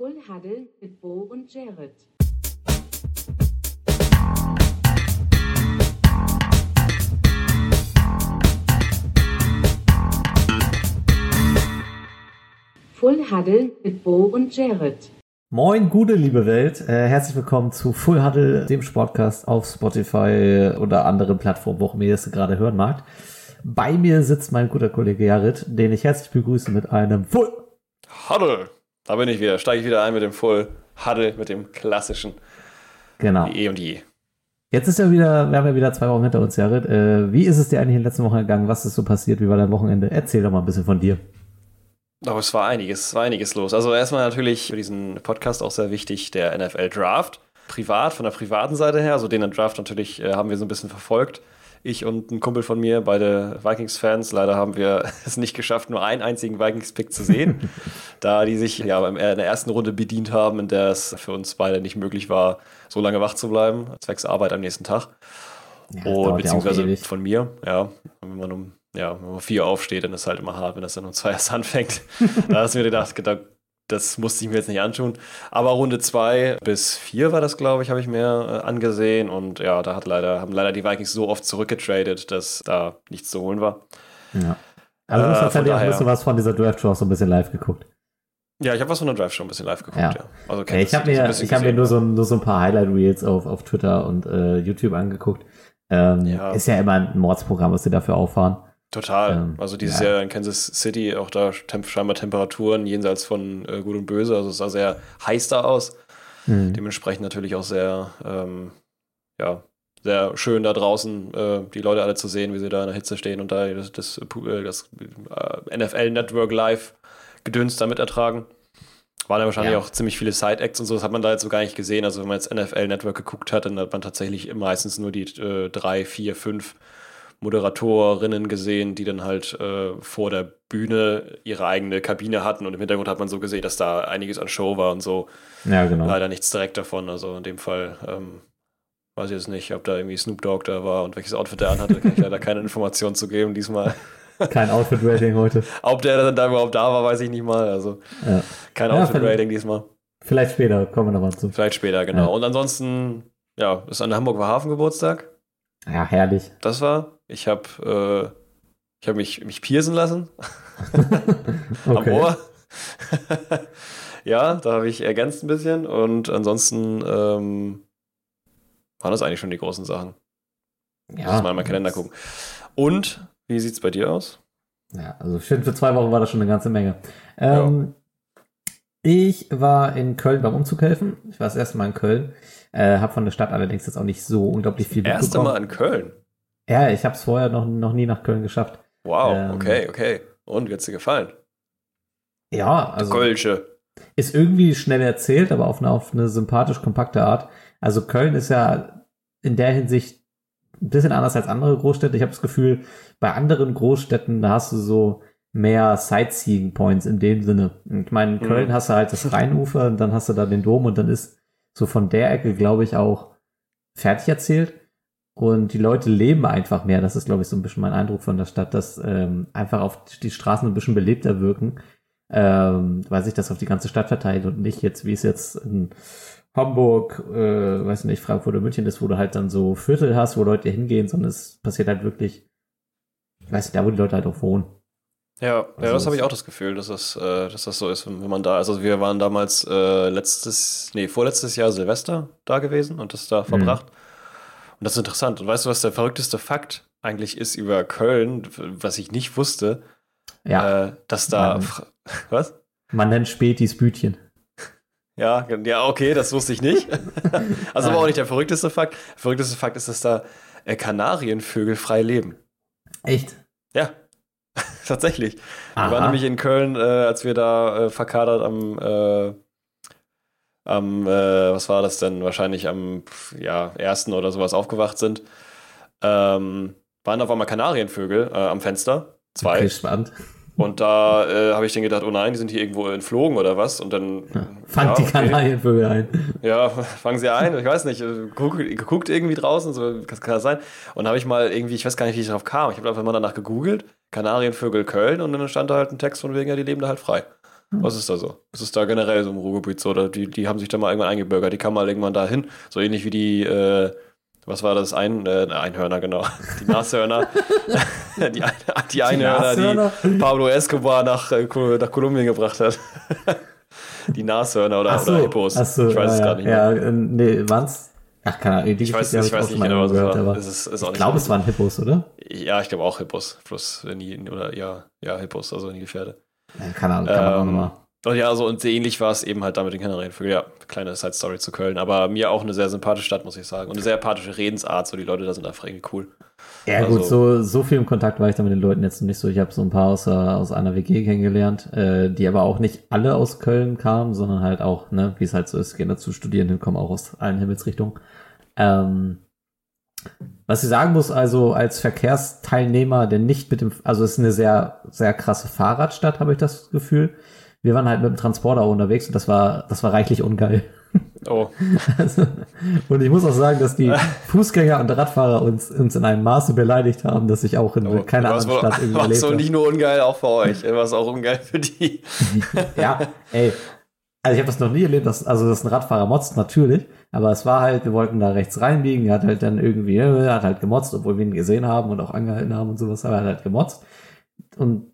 Full Huddle mit Bo und Jared. Full Huddle mit Bo und Jared. Moin, gute liebe Welt. Äh, herzlich willkommen zu Full Huddle, dem Sportcast auf Spotify oder anderen Plattformen, wo auch immer ihr es gerade hören mag. Bei mir sitzt mein guter Kollege Jared, den ich herzlich begrüße mit einem Full Huddle. Da bin ich wieder. Steige ich wieder ein mit dem Full Huddle, mit dem klassischen. Genau. Wie eh und je. Jetzt ist ja wieder, wir haben ja wieder zwei Wochen hinter uns, Jared. Äh, wie ist es dir eigentlich in den letzten Wochen gegangen? Was ist so passiert? Wie war dein Wochenende? Erzähl doch mal ein bisschen von dir. Aber es war einiges, es war einiges los. Also erstmal natürlich für diesen Podcast auch sehr wichtig der NFL Draft. Privat, von der privaten Seite her, also den Draft natürlich äh, haben wir so ein bisschen verfolgt. Ich und ein Kumpel von mir, beide Vikings-Fans. Leider haben wir es nicht geschafft, nur einen einzigen Vikings-Pick zu sehen, da die sich ja in der ersten Runde bedient haben, in der es für uns beide nicht möglich war, so lange wach zu bleiben, zwecks Arbeit am nächsten Tag. Ja, und beziehungsweise von mir, ja. Wenn man um, ja, wenn man um vier aufsteht, dann ist es halt immer hart, wenn das dann um zwei erst anfängt. da hast du mir gedacht, gedacht, das musste ich mir jetzt nicht antun. Aber Runde zwei bis vier war das, glaube ich, habe ich mir äh, angesehen. Und ja, da hat leider, haben leider die Vikings so oft zurückgetradet, dass da nichts zu holen war. Ja. Also du hast Äh, tatsächlich auch ein bisschen was von dieser Draft Show auch so ein bisschen live geguckt. Ja, ich habe was von der Drive schon ein bisschen live geguckt, Ja. ja. Also Ja, ich habe mir, ich hab mir nur, so, ein- nur so ein paar Highlight-Reels auf, auf Twitter und äh, YouTube angeguckt. Ähm, Ja. Ist ja immer ein Mordsprogramm, was sie dafür auffahren. Total. Ähm, also dieses ja. Jahr in Kansas City, auch da temp scheinbar Temperaturen jenseits von äh, Gut und Böse. Also es sah sehr heiß da aus. Hm. Dementsprechend natürlich auch sehr, ähm, ja, sehr schön da draußen, äh, die Leute alle zu sehen, wie sie da in der Hitze stehen und da das, das, äh, das äh, NFL Network Live Gedöns da mit ertragen. Waren ja wahrscheinlich Ja. auch ziemlich viele Side-Acts und so, das hat man da jetzt so gar nicht gesehen. Also wenn man jetzt NFL Network geguckt hat, dann hat man tatsächlich meistens nur die äh, drei, vier, fünf Moderatorinnen gesehen, die dann halt äh, vor der Bühne ihre eigene Kabine hatten und im Hintergrund hat man so gesehen, dass da einiges an Show war und so Ja, genau. leider nichts direkt davon. Also in dem Fall ähm, weiß ich jetzt nicht, ob da irgendwie Snoop Dogg da war und welches Outfit der anhatte. Kann ich leider keine Informationen zu geben diesmal. Kein Outfit-Rating heute. Ob der dann da überhaupt da war, weiß ich nicht mal. Also Ja. kein Ja, Outfit-Rating diesmal. Vielleicht später, kommen wir nochmal zu. Vielleicht später, genau. Ja. Und ansonsten, ja, ist an der Hamburger Hafengeburtstag. Ja, herrlich. Das war. Ich habe äh, ich hab mich, mich piercen lassen am. Ohr. ja, da habe ich ergänzt ein bisschen. Und ansonsten ähm, waren das eigentlich schon die großen Sachen. Ich muss mal in meinen Kalender gucken. Und, wie sieht es bei dir aus? Ja, also ich finde, für zwei Wochen war das schon eine ganze Menge. Ähm, Ich war in Köln beim Umzug helfen. Ich war das erste Mal in Köln. Äh, habe von der Stadt allerdings jetzt auch nicht so unglaublich viel Erste mitbekommen. Mal in Köln. Ja, ich habe es vorher noch, noch nie nach Köln geschafft. Wow, Ähm, okay, okay. Und hat's dir gefallen? Ja, also Kölsche. ist irgendwie schnell erzählt, aber auf eine, auf eine sympathisch kompakte Art. Also Köln ist ja in der Hinsicht ein bisschen anders als andere Großstädte. Ich habe das Gefühl, bei anderen Großstädten, da hast du so mehr Sightseeing Points in dem Sinne. Ich meine, in Mhm. Köln hast du halt das Rheinufer und dann hast du da den Dom und dann ist so von der Ecke, glaube ich, auch fertig erzählt. Und die Leute leben einfach mehr. Das ist, glaube ich, so ein bisschen mein Eindruck von der Stadt, dass ähm, einfach auf die Straßen ein bisschen belebter wirken, ähm, weil sich das auf die ganze Stadt verteilt und nicht jetzt, wie es jetzt in Hamburg, äh, weiß nicht, Frankfurt oder München ist, wo du halt dann so Viertel hast, wo Leute hingehen, sondern es passiert halt wirklich, ich weiß nicht, da wo die Leute halt auch wohnen. Ja, ja, Also das habe ich auch das Gefühl, dass das, äh, dass das so ist, wenn man da ist. Also wir waren damals äh, letztes, nee, vorletztes Jahr Silvester da gewesen und das da verbracht. Und das ist interessant. Und weißt du, was der verrückteste Fakt eigentlich ist über Köln, was ich nicht wusste? Ja, Äh, dass da. Fra- Was? man nennt Spätis Bütchen. Ja, ja, okay, das wusste ich nicht. also aber Nein. auch nicht der verrückteste Fakt. Der verrückteste Fakt ist, dass da äh, Kanarienvögel frei leben. Echt? Ja, tatsächlich. Wir Aha. waren nämlich in Köln, äh, als wir da äh, verkadert am, äh, am äh, was war das denn? Wahrscheinlich am ja, ersten oder sowas aufgewacht sind. Ähm, waren auf einmal Kanarienvögel äh, am Fenster. Zwei. Okay, spannend. Und da äh, habe ich dann gedacht, oh nein, die sind hier irgendwo entflogen oder was. Und dann. Fangt die okay. Kanarienvögel ein. Ja, fangen sie ein, ich weiß nicht, guck, geguckt irgendwie draußen, so das kann das sein. Und habe ich mal irgendwie, ich weiß gar nicht, wie ich darauf kam. Ich habe einfach mal danach gegoogelt, Kanarienvögel Köln und dann stand da halt ein Text von wegen, ja, die leben da halt frei. Was ist da so? Was ist da generell so im Ruhrgebiet so? Oder die, die haben sich da mal irgendwann eingebürgert, die kamen mal irgendwann da hin. So ähnlich wie die, äh, was war das? Ein, äh, Einhörner, genau. Die Nashörner. die, die Einhörner, die, Nashörner? Pablo Escobar nach, äh, nach Kolumbien gebracht hat. die Nashörner oder, so, oder Hippos. so, ich weiß es ja, gerade nicht mehr. Ja, äh, nee, waren's? Ach, keine Ahnung. Die Ich weiß, ich weiß nicht genau, was gehört, war. Es ist, ist ich glaube, es waren Hippos, oder? Ja, ich glaube auch Hippos. Plus, die, oder ja, ja, Hippos, also Nilpferde. Ja, keine Ahnung, kann man Ähm, nochmal. Und ja, so und ähnlich war es eben halt da mit den Kanarienvögeln. Ja, kleine Side-Story zu Köln. Aber mir auch eine sehr sympathische Stadt, muss ich sagen. Und eine sehr sympathische Redensart. So, die Leute da sind einfach irgendwie cool. Ja, also- gut, so, so viel im Kontakt war ich da mit den Leuten jetzt nicht so. Ich habe so ein paar aus, äh, aus einer WG kennengelernt, äh, die aber auch nicht alle aus Köln kamen, sondern halt auch, ne, wie es halt so ist, gehen dazu Studierenden, kommen auch aus allen Himmelsrichtungen. Ähm, was ich sagen muss, also als Verkehrsteilnehmer, der nicht mit dem, also es ist eine sehr, sehr krasse Fahrradstadt, habe ich das Gefühl. Wir waren halt mit dem Transporter unterwegs und das war, das war reichlich ungeil. Oh, Also, und ich muss auch sagen, dass die Fußgänger und Radfahrer uns, uns in einem Maße beleidigt haben, dass ich auch in oh. keiner anderen Stadt irgendwie erlebt so habe. nicht nur ungeil, auch für euch. War es auch ungeil für die. Ja, ey. Also ich habe das noch nie erlebt, dass, also dass ein Radfahrer motzt, natürlich. Aber es war halt, wir wollten da rechts reinbiegen, er hat halt dann irgendwie, äh, er hat halt gemotzt, obwohl wir ihn gesehen haben und auch angehalten haben und sowas, aber er hat halt gemotzt. Und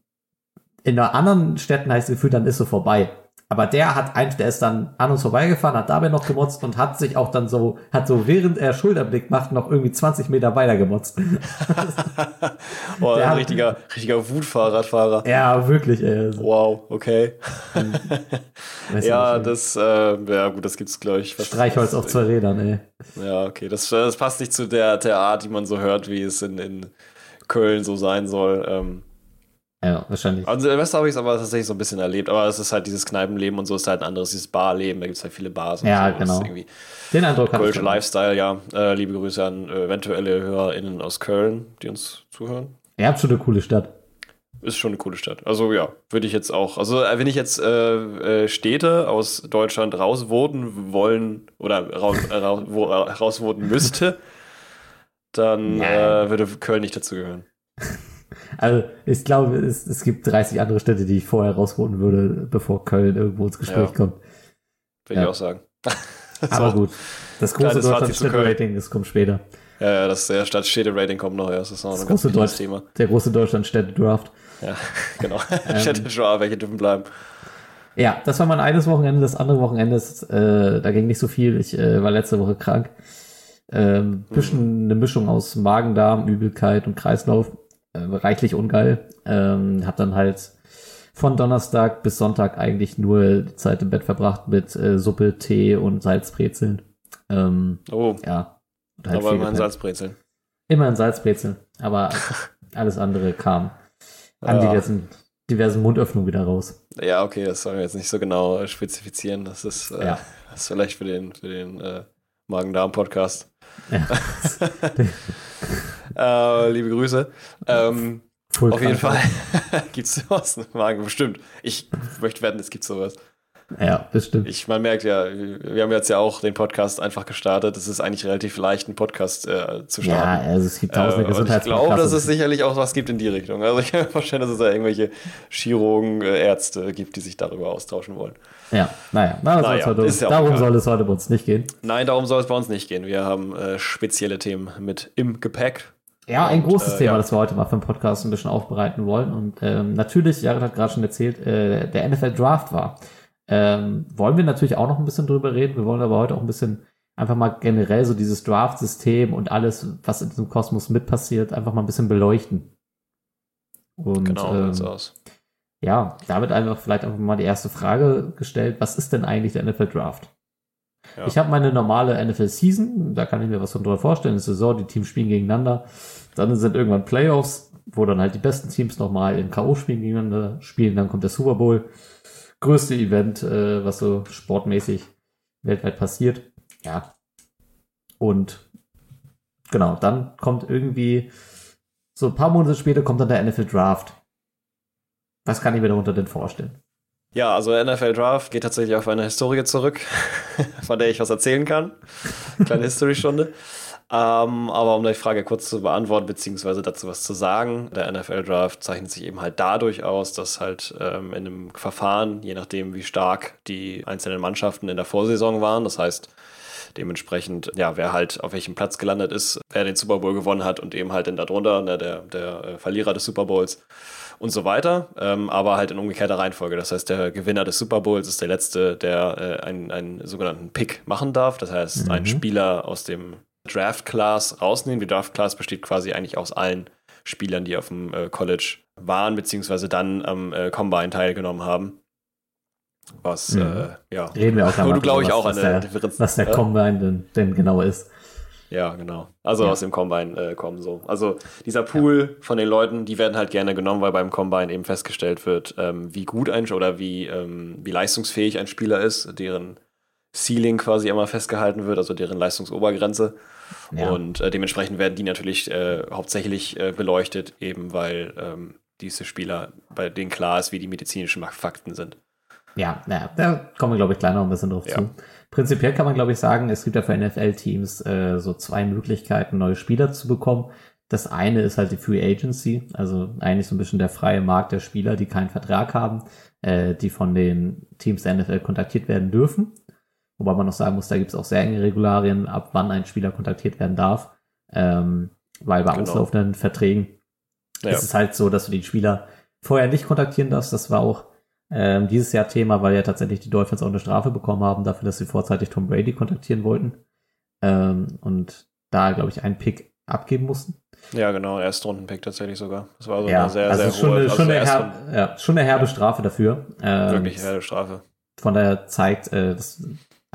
in anderen Städten heißt das Gefühl, dann ist so vorbei. Aber der hat ein, der ist dann an uns vorbeigefahren, hat dabei noch gemotzt und hat sich auch dann so, hat so während er Schulterblick macht, noch irgendwie 20 Meter weiter gemotzt. Oh, Der ein hat- richtiger, richtiger Wutfahrradfahrer. ja, wirklich, ey. Also, Wow, okay. weiß Ja, das, äh, ja gut, das gibt's, glaube ich. Streichholz auf zwei Rädern, ey. Ja, okay. Das, das passt nicht zu der, der Art, die man so hört, wie es in, in Köln so sein soll. Ähm, Ja, wahrscheinlich. also Silvester habe ich es aber tatsächlich so ein bisschen erlebt, aber es ist halt dieses Kneipenleben und so ist halt ein anderes, dieses Barleben, da gibt es halt viele Bars und Ja, so. Genau. irgendwie Den Eindruck hatte ich. Lifestyle, ja. Äh, liebe Grüße an eventuelle HörerInnen aus Köln, die uns zuhören. Habt schon eine coole Stadt. Ist schon eine coole Stadt. Also ja, würde ich jetzt auch. Also äh, wenn ich jetzt äh, äh, Städte aus Deutschland rausvoten wollen oder raus, äh, äh, rausvoten müsste, dann Ja. äh, würde Köln nicht dazu gehören. Also, ich glaube, es, es gibt 30 andere Städte, die ich vorher rausholen würde, bevor Köln irgendwo ins Gespräch Ja. kommt. Würde Ja. ich auch sagen. Aber gut. Das große. Deutschland-Städte-Rating, das kommt später. Ja, das der Stadtstädte-Rating kommt noch, ja. Das ist noch Das große Deutsch- Thema. Der große Deutschland-Städte-Draft. Ja, genau. Ähm. Städte schon, aber welche dürfen bleiben. Ja, das war mein eines Wochenende. Das andere Wochenende ist, äh, da ging nicht so viel. Ich äh, war letzte Woche krank. Ähm, bisschen eine Mischung aus Magen-Darm, Übelkeit und Kreislauf. Äh, reichlich ungeil. Ähm, hab dann halt von Donnerstag bis Sonntag eigentlich nur die Zeit im Bett verbracht mit äh, Suppe, Tee und Salzbrezeln. Ähm, Oh, ja. Halt aber immerhin gepennt. Salzbrezeln. Immer in Salzbrezeln. Aber alles andere kam an Ja. diversen, diversen Mundöffnungen wieder raus. Ja, okay, das sollen wir jetzt nicht so genau spezifizieren. Das ist, äh, Ja. das ist vielleicht für den, für den äh, Magen-Darm-Podcast. Ja. Äh, liebe Grüße. Ähm, Voll auf jeden. Fall gibt es sowas im Magen, bestimmt. Ich möchte wetten, es gibt sowas. Ja, bestimmt. Ich, man merkt ja, wir haben jetzt ja auch den Podcast einfach gestartet. Es ist eigentlich relativ leicht, einen Podcast äh, zu Ja, starten. also es gibt tausende Äh, und ich glaube, dass es sicherlich auch was gibt in die Richtung. Also ich kann mir vorstellen, dass es da irgendwelche Chirurgen, äh, Ärzte gibt, die sich darüber austauschen wollen. Ja, naja, na, Naja, heute, ja darum egal. soll es heute bei uns nicht gehen. Nein, darum soll es bei uns nicht gehen. Wir haben äh, spezielle Themen mit im Gepäck. Ja, ein Und, großes äh, Thema, ja. das wir heute mal für den Podcast ein bisschen aufbereiten wollen. Und ähm, natürlich, Jared hat gerade schon erzählt, äh, der NFL Draft war. Ähm, wollen wir natürlich auch noch ein bisschen drüber reden. Wir wollen aber heute auch ein bisschen einfach mal generell so dieses Draft-System und alles, was in diesem Kosmos mit passiert, einfach mal ein bisschen beleuchten. Und Genau, ähm, so aus. ja, damit einfach vielleicht einfach mal die erste Frage gestellt. Was ist denn eigentlich der NFL Draft? Ja. Ich habe meine normale NFL Season, da kann ich mir was von drüber vorstellen. Eine Saison, die Teams spielen gegeneinander. Dann sind irgendwann Playoffs, wo dann halt die besten Teams nochmal in K.O.-Spielen gegeneinander spielen. Dann kommt der Super Bowl. Größte Event, äh, was so sportmäßig weltweit passiert. Ja. Und genau, dann kommt irgendwie so ein paar Monate später kommt dann der NFL Draft. Was kann ich mir darunter denn vorstellen? Ja, also NFL Draft geht tatsächlich auf eine Historie zurück, von der ich was erzählen kann. Kleine History-Stunde. Ähm, aber um die Frage kurz zu beantworten, beziehungsweise dazu was zu sagen, der NFL-Draft zeichnet sich eben halt dadurch aus, dass halt ähm, in einem Verfahren, je nachdem wie stark die einzelnen Mannschaften in der Vorsaison waren, das heißt dementsprechend, ja, wer halt auf welchem Platz gelandet ist, wer den Super Bowl gewonnen hat und eben halt dann darunter, ne, der, der äh, Verlierer des Super Bowls und so weiter, ähm, aber halt in umgekehrter Reihenfolge. Das heißt, der Gewinner des Super Bowls ist der Letzte, der äh, einen, einen sogenannten Pick machen darf. Das heißt, mhm. einen Spieler aus dem Draft Class rausnehmen. Die Draft Class besteht quasi eigentlich aus allen Spielern, die auf dem äh, College waren, beziehungsweise dann am äh, Combine teilgenommen haben. Was, mhm. äh, ja. Reden wir auch Wo du, glaube ich, auch eine der, Differenz. Was der Combine denn, denn genau ist. Ja, genau. Also ja. aus dem Combine äh, kommen so. Also dieser Pool ja. von den Leuten, die werden halt gerne genommen, weil beim Combine eben festgestellt wird, ähm, wie gut ein oder wie, ähm, wie leistungsfähig ein Spieler ist, deren Ceiling quasi immer festgehalten wird, also deren Leistungsobergrenze. Ja. Und äh, dementsprechend werden die natürlich äh, hauptsächlich äh, beleuchtet, eben weil ähm, diese Spieler, bei denen klar ist, wie die medizinischen Fakten sind. Ja, naja, da kommen wir, glaube ich, gleich noch ein bisschen drauf ja. zu. Prinzipiell kann man, glaube ich, sagen, es gibt ja für NFL-Teams äh, so zwei Möglichkeiten, neue Spieler zu bekommen. Das eine ist halt die Free Agency, also eigentlich so ein bisschen der freie Markt der Spieler, die keinen Vertrag haben, äh, die von den Teams der NFL kontaktiert werden dürfen. Wobei man noch sagen muss, da gibt es auch sehr enge Regularien, ab wann ein Spieler kontaktiert werden darf. Ähm, weil bei genau. auslaufenden Verträgen ja. ist es halt so, dass du den Spieler vorher nicht kontaktieren darfst. Das war auch ähm, dieses Jahr Thema, weil ja tatsächlich die Dolphins auch eine Strafe bekommen haben dafür, dass sie vorzeitig Tom Brady kontaktieren wollten. Ähm, und da, glaube ich, einen Pick abgeben mussten. Ja, genau, Erstrunden-Pick tatsächlich sogar. Das war so ja, eine sehr, also sehr schon hohe, eine, schon, also eine herbe, ja, schon eine herbe Strafe dafür. Ähm, Wirklich herbe Strafe. Von daher zeigt äh, das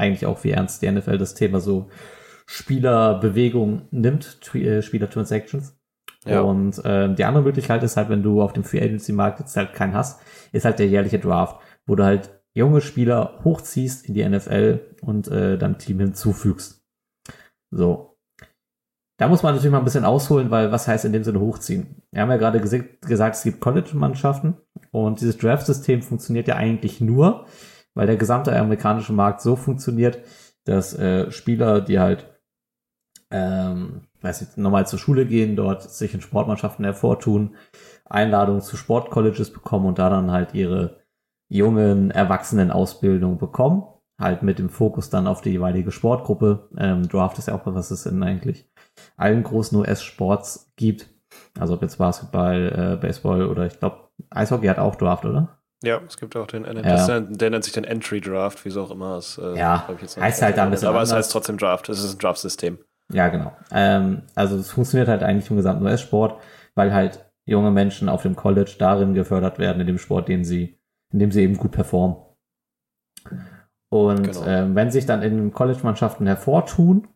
eigentlich auch, wie ernst die NFL das Thema so Spielerbewegung nimmt, äh, Spieler-Transactions. Ja. Und äh, die andere Möglichkeit ist halt, wenn du auf dem Free Agency Markt jetzt halt keinen hast, ist halt der jährliche Draft, wo du halt junge Spieler hochziehst in die NFL und äh, deinem Team hinzufügst. So. Da muss man natürlich mal ein bisschen ausholen, weil was heißt in dem Sinne hochziehen? Wir haben ja gerade gesagt, es gibt College-Mannschaften und dieses Draft-System funktioniert ja eigentlich nur, weil der gesamte amerikanische Markt so funktioniert, dass äh, Spieler, die halt ähm, weiß nicht, normal zur Schule gehen, dort sich in Sportmannschaften hervortun, Einladungen zu Sportcolleges bekommen und da dann halt ihre jungen Erwachsenen-Ausbildung bekommen. Halt mit dem Fokus dann auf die jeweilige Sportgruppe. Ähm, Draft ist ja auch was es in eigentlich allen großen US-Sports gibt. Also ob jetzt Basketball, äh, Baseball oder ich glaube, Eishockey hat auch Draft, oder? Ja, es gibt auch den, ja. der nennt sich den Entry Draft, wieso auch immer. Das, äh, ja, heißt halt da ein bisschen Aber anders. es heißt trotzdem Draft, es ist ein Draft-System. Ja, genau. Ähm, also es funktioniert halt eigentlich im gesamten US-Sport, weil halt junge Menschen auf dem College darin gefördert werden, in dem Sport, den sie, in dem sie eben gut performen. Und genau. ähm, wenn sich dann in College-Mannschaften hervortun,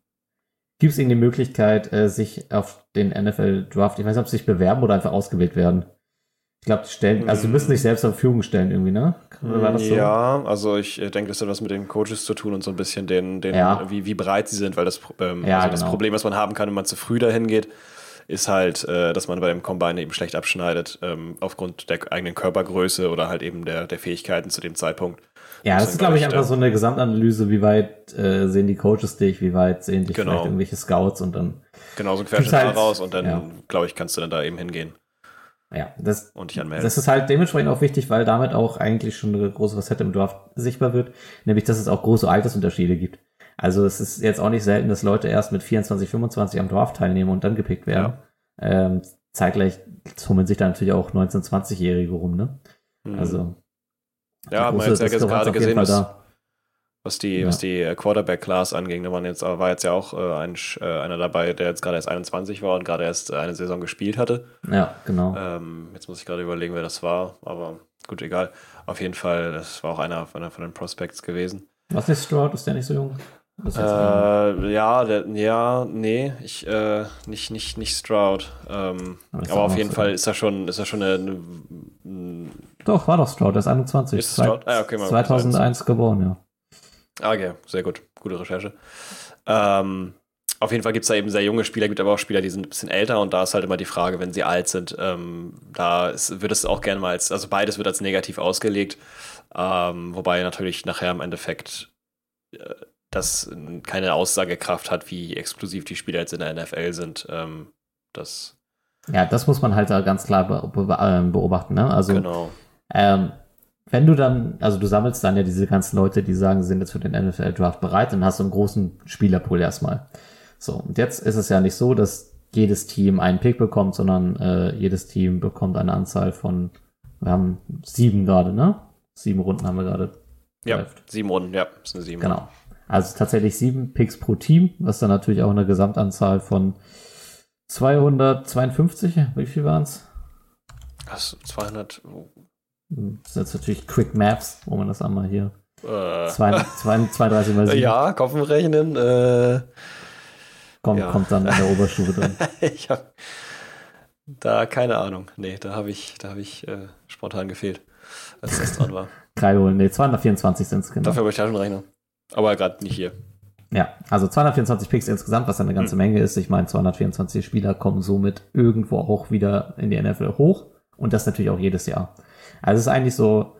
gibt es ihnen die Möglichkeit, äh, sich auf den NFL-Draft, ich weiß nicht, ob sie sich bewerben oder einfach ausgewählt werden. Ich glaube, stellen, also sie müssen sich selbst zur Verfügung stellen irgendwie, ne? So? Ja, also ich äh, denke, das hat was mit den Coaches zu tun und so ein bisschen den, den ja. wie, wie breit sie sind, weil das, ähm, ja, also das genau. Problem, was man haben kann, wenn man zu früh dahin geht, ist halt, äh, dass man bei dem Combine eben schlecht abschneidet, ähm, aufgrund der eigenen Körpergröße oder halt eben der, der Fähigkeiten zu dem Zeitpunkt. Ja, das ist, glaube ich, einfach so eine Gesamtanalyse, wie weit äh, sehen die Coaches dich, wie weit sehen dich genau. vielleicht irgendwelche Scouts und dann. Genau, so ein Querschnitt halt, raus und dann, ja. glaube ich, kannst du dann da eben hingehen. Ja, das, und dich anmelden. das ist halt dementsprechend auch wichtig, weil damit auch eigentlich schon eine große Facette im Draft sichtbar wird, nämlich dass es auch große Altersunterschiede gibt. Also es ist jetzt auch nicht selten, dass Leute erst mit 24, 25 am Draft teilnehmen und dann gepickt werden. Ja. Ähm, zeitgleich tummeln sich da natürlich auch 19-, 20-Jährige rum, ne? Mhm. Also. Ja, man jetzt, jetzt gerade gesehen, was, was die, ja. was die äh, Quarterback-Class anging. Da waren jetzt, war jetzt ja auch äh, ein, äh, einer dabei, der jetzt gerade erst 21 war und gerade erst äh, eine Saison gespielt hatte. Ja, genau. Ähm, jetzt muss ich gerade überlegen, wer das war, aber gut, egal. Auf jeden Fall, das war auch einer von, von den Prospects gewesen. Was ist Stroud? Ist der nicht so jung? Äh, ja, der, ja, nee, ich, äh, nicht, nicht, nicht Stroud. Ähm, aber auf jeden so. Fall ist er schon, ist er schon eine, eine, Doch, war doch Stroud, der ist 21. Ist Stroud? Ah, okay, 2001 geboren, ja. Ah, okay, sehr gut. Gute Recherche. Ähm, auf jeden Fall gibt es da eben sehr junge Spieler, gibt aber auch Spieler, die sind ein bisschen älter und da ist halt immer die Frage, wenn sie alt sind, ähm, da ist, wird es auch gerne mal als, also beides wird als negativ ausgelegt, ähm, wobei natürlich nachher im Endeffekt äh, das keine Aussagekraft hat, wie exklusiv die Spieler jetzt in der NFL sind. Ähm, das ja, das muss man halt ganz klar ähm, beobachten. Ne? Also, genau. ähm, wenn du dann, also du sammelst dann ja diese ganzen Leute, die sagen, sie sind jetzt für den NFL-Draft bereit, dann hast du einen großen Spielerpool erstmal. So, und jetzt ist es ja nicht so, dass jedes Team einen Pick bekommt, sondern äh, jedes Team bekommt eine Anzahl von, wir haben sieben gerade, ne? Sieben Runden haben wir gerade. Ja, sieben Runden, ja, das sind sieben. Genau. Also tatsächlich sieben Picks pro Team, was dann natürlich auch eine Gesamtanzahl von 252, wie viel waren es? Achso, 200. Das ist jetzt natürlich Quick Maps, wo man das einmal hier. Äh. 32 mal 7. Ja, Kopfenrechnen. Äh, kommt, ja. kommt dann in der Oberstufe drin. ich hab da keine Ahnung. Nee, da habe ich, da hab ich äh, spontan gefehlt, als das dran war. Kreide holen. Nee, 224 sind es genau. Dafür habe ich Taschenrechner. Aber gerade nicht hier. Ja, also 224 Picks insgesamt, was eine ganze mhm. Menge ist. Ich meine, 224 Spieler kommen somit irgendwo auch wieder in die NFL hoch. Und das natürlich auch jedes Jahr. Also es ist eigentlich so,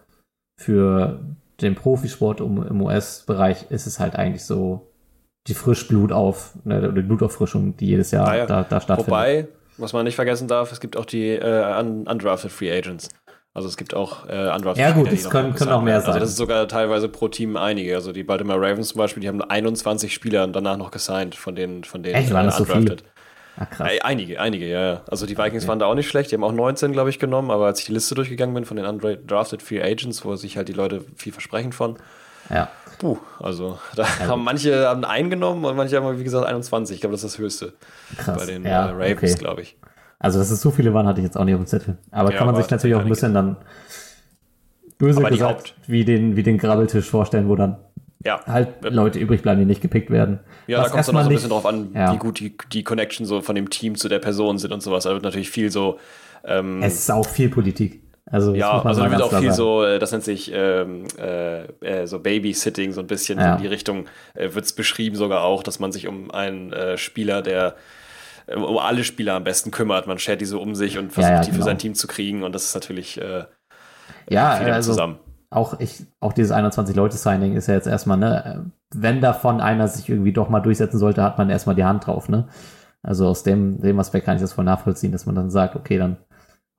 für den Profisport im US-Bereich ist es halt eigentlich so die Frischblut auf, ne, die Blutauffrischung, die jedes Jahr naja, da, da stattfindet. Wobei, was man nicht vergessen darf, es gibt auch die äh, undrafted Free Agents. Also es gibt auch äh, undrafted Ja gut, es können, können auch mehr sein. Also das ist sogar teilweise pro Team einige. Also die Baltimore Ravens zum Beispiel, die haben 21 Spieler danach noch gesigned von denen, von denen Echt, waren das so viele? Ach, krass. Einige, einige, ja, ja. Also die Vikings okay. waren da auch nicht schlecht, die haben auch 19, glaube ich, genommen, aber als ich die Liste durchgegangen bin von den undrafted Free Agents, wo sich halt die Leute viel versprechen von, ja. Puh, also da ja, haben manche haben eingenommen und manche haben, wie gesagt, 21. Ich glaube, das ist das Höchste. Krass. Bei den ja, äh, Ravens, okay. glaube ich. Also, dass es so viele waren, hatte ich jetzt auch nicht auf dem Zettel. Aber ja, kann man sich natürlich auch ein bisschen dann böse gesagt Haupt... wie den, wie den Grabbeltisch vorstellen, wo dann ja. halt Leute übrig bleiben, die nicht gepickt werden. Ja, Was da kommt es dann auch so ein bisschen drauf an, ja. wie gut die, die Connection so von dem Team zu der Person sind und sowas. Da wird natürlich viel so. Ähm, es ist auch viel Politik. Also, ja, also da wird auch viel sein. so, äh, das nennt sich ähm, äh, äh, so Babysitting, so ein bisschen ja. in die Richtung, äh, wird es beschrieben sogar auch, dass man sich um einen äh, Spieler, der äh, um alle Spieler am besten kümmert. Man schert die so um sich und versucht, ja, ja, die genau. für sein Team zu kriegen und das ist natürlich ja, viel also, zusammen auch ich, auch dieses 21-Leute-Signing ist ja jetzt erstmal, ne, wenn davon einer sich irgendwie doch mal durchsetzen sollte, hat man erstmal die Hand drauf, ne? Also aus dem, dem Aspekt kann ich das voll nachvollziehen, dass man dann sagt, okay, dann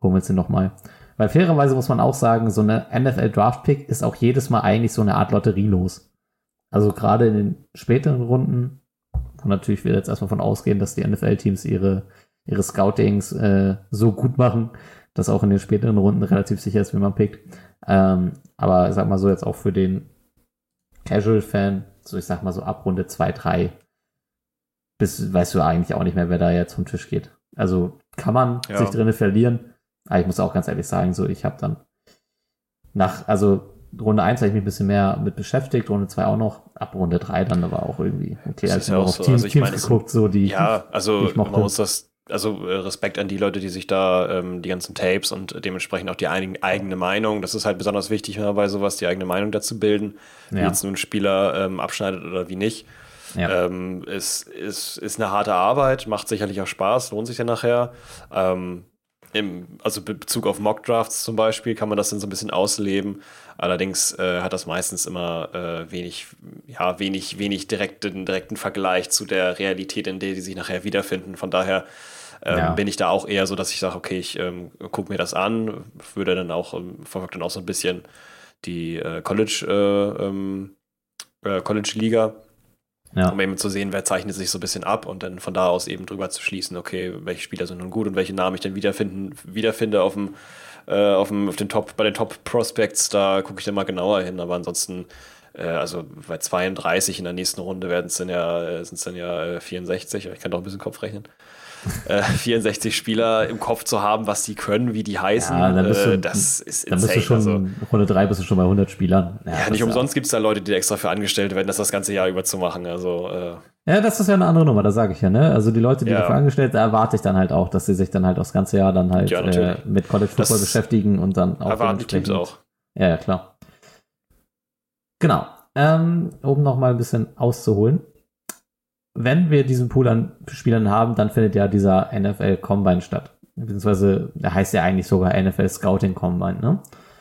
holen wir jetzt den nochmal. Weil fairerweise muss man auch sagen, so eine NFL Draft Pick ist auch jedes Mal eigentlich so eine Art Lotterie los. Also gerade in den späteren Runden, wo natürlich wir jetzt erstmal von ausgehen, dass die NFL-Teams ihre, ihre Scoutings äh, so gut machen, dass auch in den späteren Runden relativ sicher ist, wie man pickt. Ähm, aber ich sag mal so, jetzt auch für den Casual-Fan, so ich sag mal so ab Runde 2, 3, bis weißt du eigentlich auch nicht mehr, wer da jetzt vom Tisch geht. Also kann man ja. sich drinnen verlieren. Aber ich muss auch ganz ehrlich sagen, so ich habe dann nach, also Runde 1 habe ich mich ein bisschen mehr mit beschäftigt, Runde 2 auch noch, ab Runde 3 dann aber auch irgendwie, okay, als ich ja auf so. Teams, also ich Teams meine, geguckt, so die Ja, also man muss das also äh, Respekt an die Leute, die sich da ähm, die ganzen Tapes und dementsprechend auch die ein, eigene Meinung. Das ist halt besonders wichtig bei sowas, die eigene Meinung dazu bilden, ja. wie jetzt nun ein Spieler ähm, abschneidet oder wie nicht. Ja. Ähm, ist, ist, ist eine harte Arbeit, macht sicherlich auch Spaß, lohnt sich dann nachher. Ähm, im, also Bezug auf Mock-Drafts zum Beispiel kann man das dann so ein bisschen ausleben. Allerdings äh, hat das meistens immer äh, wenig, ja, wenig, wenig direkten, direkten Vergleich zu der Realität, in der die sich nachher wiederfinden. Von daher ähm, ja. bin ich da auch eher so, dass ich sage, okay, ich ähm, gucke mir das an, würde dann auch, ähm, verfolge dann auch so ein bisschen die äh, College, äh, ähm, äh, College-Liga, ja. um eben zu sehen, wer zeichnet sich so ein bisschen ab und dann von da aus eben drüber zu schließen, okay, welche Spieler sind nun gut und welche Namen ich dann wiederfinden, wiederfinde auf dem, äh, auf dem, auf den Top, bei den Top Prospects, da gucke ich dann mal genauer hin, aber ansonsten äh, also bei 32 in der nächsten Runde werden es dann ja, sind es dann ja 64, ich kann doch ein bisschen Kopf rechnen äh, 64 Spieler im Kopf zu haben, was die können, wie die heißen, ja, dann bist du, äh, das ist Dann bist du schon, also, Runde 3 bist du schon bei 100 Spielern. Ja, ja nicht umsonst gibt es da Leute, die extra für angestellt werden, das das ganze Jahr über zu machen. Also, äh, ja, das ist ja eine andere Nummer, da sage ich ja, ne? Also die Leute, die ja. dafür angestellt sind, erwarte ich dann halt auch, dass sie sich dann halt das ganze Jahr dann halt ja, äh, mit College Football beschäftigen und dann auch. Erwarten die Teams auch. Ja, ja, klar. Genau. Ähm, um nochmal ein bisschen auszuholen wenn wir diesen Pool an Spielern haben, dann findet ja dieser NFL Combine statt. Beziehungsweise, der heißt ja eigentlich sogar NFL Scouting Combine, ne?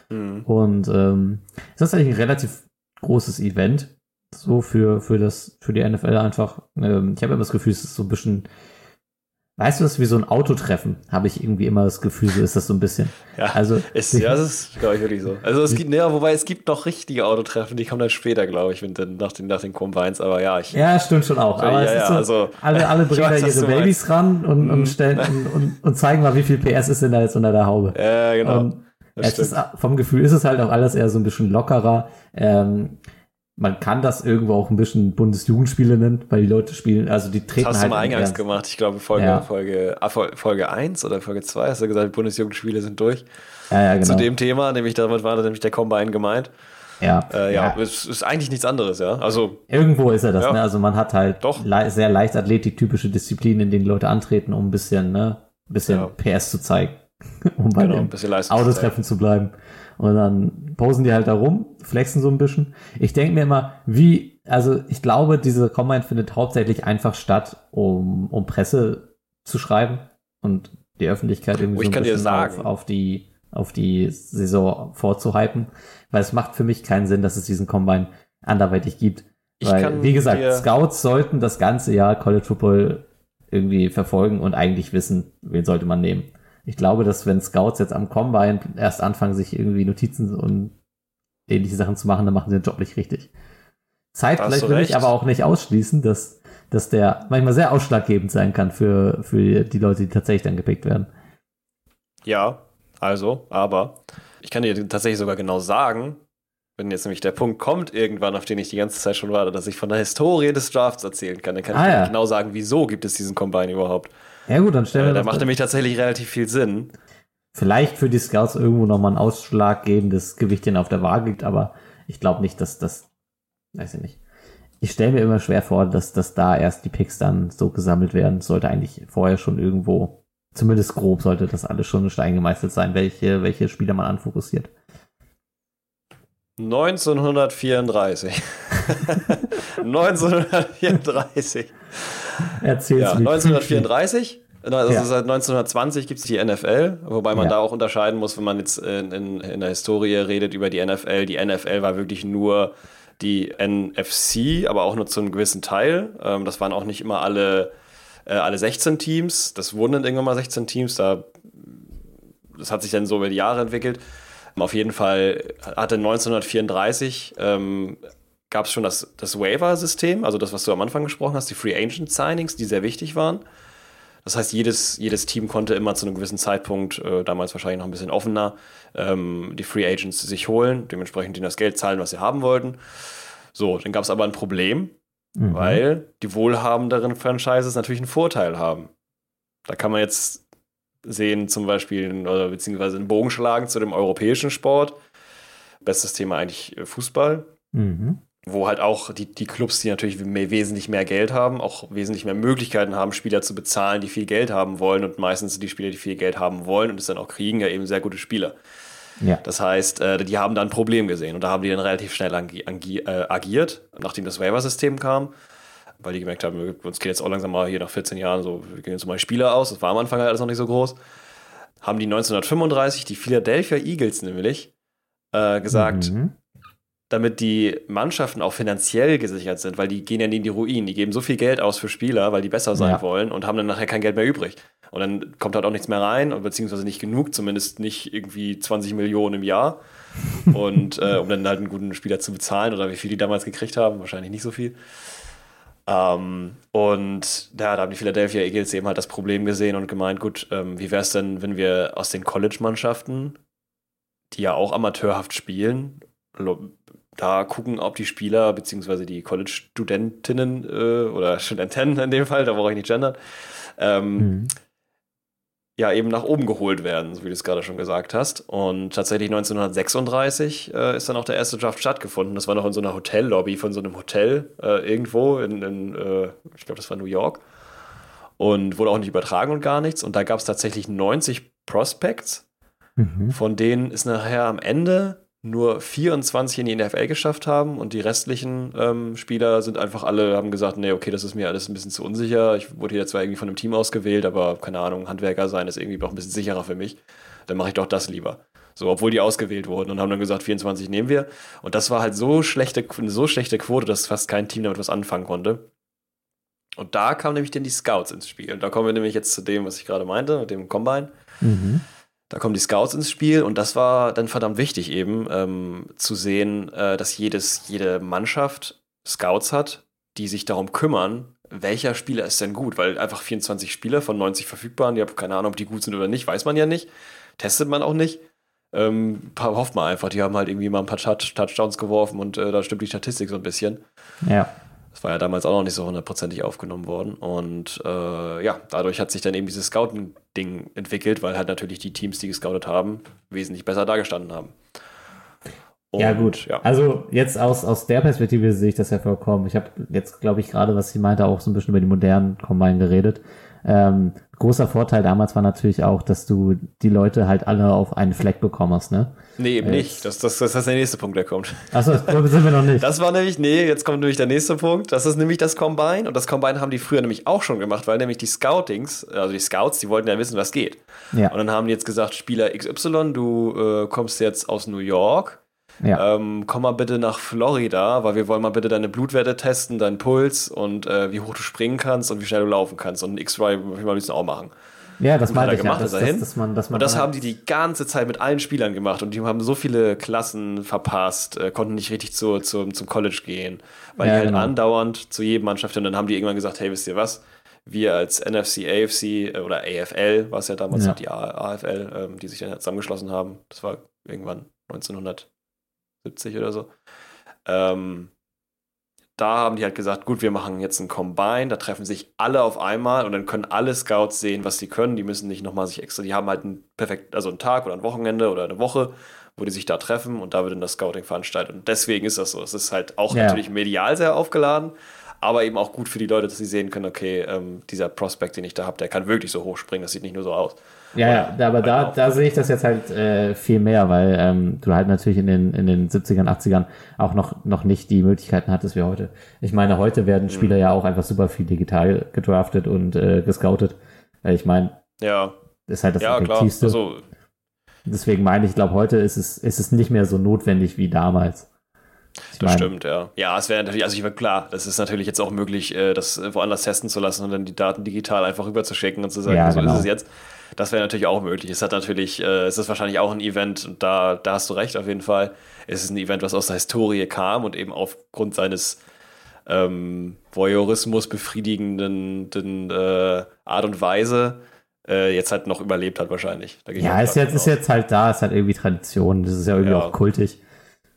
Mhm. Und ähm, ist tatsächlich ein relativ großes Event. so für, für das, für die NFL einfach. Ähm, ich habe immer das Gefühl, es ist so ein bisschen Weißt du, das ist wie so ein Autotreffen, habe ich irgendwie immer das Gefühl, so ist das so ein bisschen. Ja, also, ist, ja das ist, glaube ich, wirklich so. Also es gibt, ja, wobei es gibt noch richtige Autotreffen, die kommen dann später, glaube ich, nach den, nach den Combines, aber ja. Ich, ja, stimmt schon auch. Aber ja, ja, so, also, alle, alle bringen da ihre Babys ran und, und, mhm. stellen, und, und, und, zeigen mal, wie viel PS ist denn da jetzt unter der Haube. Ja, genau. Es ist, vom Gefühl ist es halt auch alles eher so ein bisschen lockerer. Ähm, man kann das irgendwo auch ein bisschen Bundesjugendspiele nennen, weil die Leute spielen, also die treten das hast halt. du mal eingangs gemacht, ich glaube Folge, ja. Folge, ah, Folge 1 oder Folge 2 hast du gesagt, Bundesjugendspiele sind durch. Ja, ja, genau. Zu dem Thema, nämlich damit war nämlich der Combine gemeint. Ja. Äh, ja, es ist eigentlich nichts anderes, ja. Also. Irgendwo ist er das, ne? Also man hat halt Doch. Le sehr Leichtathletik-typische Disziplinen, in denen Leute antreten, um ein bisschen, ne, ein bisschen. PS zu zeigen. um bei genau, Autotreffen zu bleiben. Und dann posen die halt da rum, flexen so ein bisschen. Ich denke mir immer, wie, also ich glaube, diese Combine findet hauptsächlich einfach statt, um, um Presse zu schreiben und die Öffentlichkeit irgendwie so ein bisschen auf, auf, die, auf die Saison vorzuhypen. Weil es macht für mich keinen Sinn, dass es diesen Combine anderweitig gibt. Weil, wie gesagt, Scouts sollten das ganze Jahr College Football irgendwie verfolgen und eigentlich wissen, wen sollte man nehmen ich glaube, dass wenn Scouts jetzt am Combine erst anfangen, sich irgendwie Notizen und ähnliche Sachen zu machen, dann machen sie den Job nicht richtig. Zeit vielleicht will ich aber auch nicht ausschließen, dass, dass der manchmal sehr ausschlaggebend sein kann für, für die Leute, die tatsächlich dann gepickt werden. Ja, also, aber ich kann dir tatsächlich sogar genau sagen, wenn jetzt nämlich der Punkt kommt, irgendwann, auf den ich die ganze Zeit schon warte, dass ich von der Historie des Drafts erzählen kann, dann kann ah, ich ja. genau sagen, wieso gibt es diesen Combine überhaupt. Ja, gut, dann stellen wir. Äh, der macht nämlich tatsächlich relativ viel Sinn. Vielleicht für die Scouts irgendwo nochmal ein ausschlaggebendes Gewichtchen auf der Waage liegt, aber ich glaube nicht, dass das. Weiß ich nicht. Ich stelle mir immer schwer vor, dass, dass da erst die Picks dann so gesammelt werden. Sollte eigentlich vorher schon irgendwo, zumindest grob, sollte das alles schon Stein gemeißelt sein, welche, welche Spieler man anfokussiert. 1934. 1934. Erzähl's ja, 1934. Also ja. seit 1920 gibt es die NFL, wobei man ja. da auch unterscheiden muss, wenn man jetzt in, in, in, der Historie redet über die NFL. Die NFL war wirklich nur die NFC, aber auch nur zu einem gewissen Teil. Ähm, das waren auch nicht immer alle, äh, alle 16 Teams. Das wurden dann irgendwann mal 16 Teams. Da, das hat sich dann so über die Jahre entwickelt. Auf jeden Fall hatte 1934 ähm, gab es schon das, das Waiver-System, also das, was du am Anfang gesprochen hast, die Free Agent Signings, die sehr wichtig waren. Das heißt, jedes, jedes Team konnte immer zu einem gewissen Zeitpunkt, äh, damals wahrscheinlich noch ein bisschen offener, ähm, die Free Agents sich holen, dementsprechend ihnen das Geld zahlen, was sie haben wollten. So, dann gab es aber ein Problem, mhm. weil die wohlhabenderen Franchises natürlich einen Vorteil haben. Da kann man jetzt sehen, zum Beispiel, oder beziehungsweise einen Bogen schlagen zu dem europäischen Sport. Bestes Thema eigentlich äh, Fußball. Mhm wo halt auch die, die Clubs, die natürlich mehr, wesentlich mehr Geld haben, auch wesentlich mehr Möglichkeiten haben, Spieler zu bezahlen, die viel Geld haben wollen. Und meistens sind die Spieler, die viel Geld haben wollen und es dann auch kriegen, ja eben sehr gute Spieler. Ja. Das heißt, äh, die haben da ein Problem gesehen und da haben die dann relativ schnell äh, agiert, nachdem das Waiver-System kam, weil die gemerkt haben, uns geht jetzt auch langsam mal hier nach 14 Jahren so, wir gehen jetzt mal Spieler aus, das war am Anfang halt alles noch nicht so groß, haben die 1935 die Philadelphia Eagles nämlich äh, gesagt, mhm damit die Mannschaften auch finanziell gesichert sind, weil die gehen ja nie in die Ruinen. Die geben so viel Geld aus für Spieler, weil die besser sein ja. wollen und haben dann nachher kein Geld mehr übrig. Und dann kommt halt auch nichts mehr rein, beziehungsweise nicht genug, zumindest nicht irgendwie 20 Millionen im Jahr. und äh, um dann halt einen guten Spieler zu bezahlen oder wie viel die damals gekriegt haben, wahrscheinlich nicht so viel. Ähm, und ja, da haben die Philadelphia Eagles eben halt das Problem gesehen und gemeint, gut, ähm, wie wäre es denn, wenn wir aus den College-Mannschaften, die ja auch amateurhaft spielen, da gucken, ob die Spieler beziehungsweise die College-Studentinnen äh, oder Studentinnen in dem Fall, da brauche ich nicht gendern, ähm, mhm. ja eben nach oben geholt werden, so wie du es gerade schon gesagt hast. Und tatsächlich 1936 äh, ist dann auch der erste Draft stattgefunden. Das war noch in so einer Hotellobby von so einem Hotel äh, irgendwo in, in äh, ich glaube, das war New York. Und wurde auch nicht übertragen und gar nichts. Und da gab es tatsächlich 90 Prospects, mhm. von denen ist nachher am Ende nur 24 in die NFL geschafft haben und die restlichen ähm, Spieler sind einfach alle, haben gesagt, nee, okay, das ist mir alles ein bisschen zu unsicher. Ich wurde hier zwar irgendwie von einem Team ausgewählt, aber keine Ahnung, Handwerker sein ist irgendwie doch ein bisschen sicherer für mich. Dann mache ich doch das lieber. So, obwohl die ausgewählt wurden und haben dann gesagt, 24 nehmen wir. Und das war halt so schlechte, eine so schlechte Quote, dass fast kein Team damit was anfangen konnte. Und da kamen nämlich dann die Scouts ins Spiel. Und da kommen wir nämlich jetzt zu dem, was ich gerade meinte, mit dem Combine. Mhm. Da kommen die Scouts ins Spiel und das war dann verdammt wichtig eben ähm, zu sehen, äh, dass jedes, jede Mannschaft Scouts hat, die sich darum kümmern, welcher Spieler ist denn gut, weil einfach 24 Spieler von 90 verfügbaren, die haben keine Ahnung, ob die gut sind oder nicht, weiß man ja nicht, testet man auch nicht. Ähm, hofft man einfach, die haben halt irgendwie mal ein paar Touchdowns geworfen und äh, da stimmt die Statistik so ein bisschen. Ja. Das war ja damals auch noch nicht so hundertprozentig aufgenommen worden. Und äh, ja, dadurch hat sich dann eben dieses Scouting-Ding entwickelt, weil halt natürlich die Teams, die gescoutet haben, wesentlich besser dargestanden haben. Und, ja, gut. Ja. Also jetzt aus, aus der Perspektive sehe ich das ja vollkommen. Ich habe jetzt, glaube ich, gerade, was sie meinte, auch so ein bisschen über die modernen Combine geredet. Ähm, großer Vorteil damals war natürlich auch, dass du die Leute halt alle auf einen Fleck bekommen hast, ne? Nee, eben äh, nicht. Das, das, das ist der nächste Punkt, der kommt. Achso, sind wir noch nicht. Das war nämlich, nee, jetzt kommt nämlich der nächste Punkt. Das ist nämlich das Combine. Und das Combine haben die früher nämlich auch schon gemacht, weil nämlich die Scoutings, also die Scouts, die wollten ja wissen, was geht. Ja. Und dann haben die jetzt gesagt, Spieler XY, du äh, kommst jetzt aus New York ja. Ähm, komm mal bitte nach Florida, weil wir wollen mal bitte deine Blutwerte testen, deinen Puls und äh, wie hoch du springen kannst und wie schnell du laufen kannst. Und X-Ray will wir mal ein bisschen auch machen. Ja, das meine ich gemacht, ja, das, das, dass man, dass man und das haben die die ganze Zeit mit allen Spielern gemacht und die haben so viele Klassen verpasst, äh, konnten nicht richtig zu, zu, zum College gehen, weil ja, die halt genau. andauernd zu jedem Mannschaft und dann haben die irgendwann gesagt, hey, wisst ihr was? Wir als NFC, AFC äh, oder AFL, was ja damals ja. die AFL, ähm, die sich dann zusammengeschlossen haben, das war irgendwann 1900 70 oder so. Ähm, da haben die halt gesagt, gut, wir machen jetzt ein Combine, da treffen sich alle auf einmal und dann können alle Scouts sehen, was sie können. Die müssen nicht nochmal sich extra, die haben halt einen perfekt, also einen Tag oder ein Wochenende oder eine Woche, wo die sich da treffen und da wird dann das Scouting veranstaltet. Und deswegen ist das so. Es ist halt auch ja. natürlich medial sehr aufgeladen, aber eben auch gut für die Leute, dass sie sehen können, okay, ähm, dieser Prospect, den ich da habe, der kann wirklich so hoch springen, das sieht nicht nur so aus. Ja, ja aber da, da sehe ich das jetzt halt äh, viel mehr, weil ähm, du halt natürlich in den, in den 70ern, 80ern auch noch, noch nicht die Möglichkeiten hattest wie heute. Ich meine, heute werden Spieler mhm. ja auch einfach super viel digital gedraftet und äh, gescoutet. Ich meine, ja. ist halt das ja, Effektivste. Klar. Also, Deswegen meine ich, ich glaube, heute ist es, ist es nicht mehr so notwendig wie damals. Ich das meine, stimmt, ja. Ja, es wäre natürlich, also ich war klar, das ist natürlich jetzt auch möglich, äh, das woanders testen zu lassen und dann die Daten digital einfach rüberzuschicken und zu sagen, ja, so genau. ist es jetzt. Das wäre natürlich auch möglich. Es hat natürlich, äh, es ist wahrscheinlich auch ein Event, und da, da hast du recht auf jeden Fall. Es ist ein Event, was aus der Historie kam und eben aufgrund seines ähm, Voyeurismus befriedigenden den, äh, Art und Weise äh, jetzt halt noch überlebt hat wahrscheinlich. ja, ist jetzt, ist jetzt halt da, ist halt irgendwie Tradition, das ist ja irgendwie ja. auch kultig.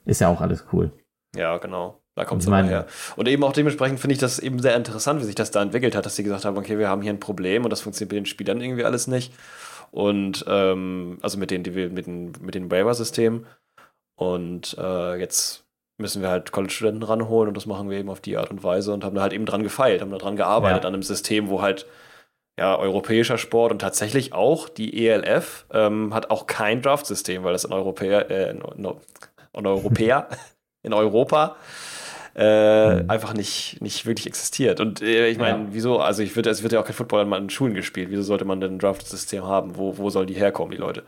Ist ja auch alles cool. Ja, genau. Da kommt es her. Und eben auch dementsprechend finde ich das eben sehr interessant, wie sich das da entwickelt hat, dass sie gesagt haben, okay, wir haben hier ein Problem und das funktioniert mit den Spielern irgendwie alles nicht. Und ähm, also mit den, mit den, mit den Waiver-Systemen. Und äh, jetzt müssen wir halt College-Studenten ranholen und das machen wir eben auf die Art und Weise und haben da halt eben dran gefeilt, haben da dran gearbeitet, ja. an einem System, wo halt ja, europäischer Sport und tatsächlich auch die ELF ähm, hat auch kein Draft-System, weil das in Europäer, äh, in, in Europäer, in Europa äh, mhm. einfach nicht, nicht wirklich existiert. Und äh, ich meine, ja. wieso, also ich würde, es wird ja auch kein Football in meinen Schulen gespielt. Wieso sollte man denn ein Draft-System haben? Wo, wo soll die herkommen, die Leute?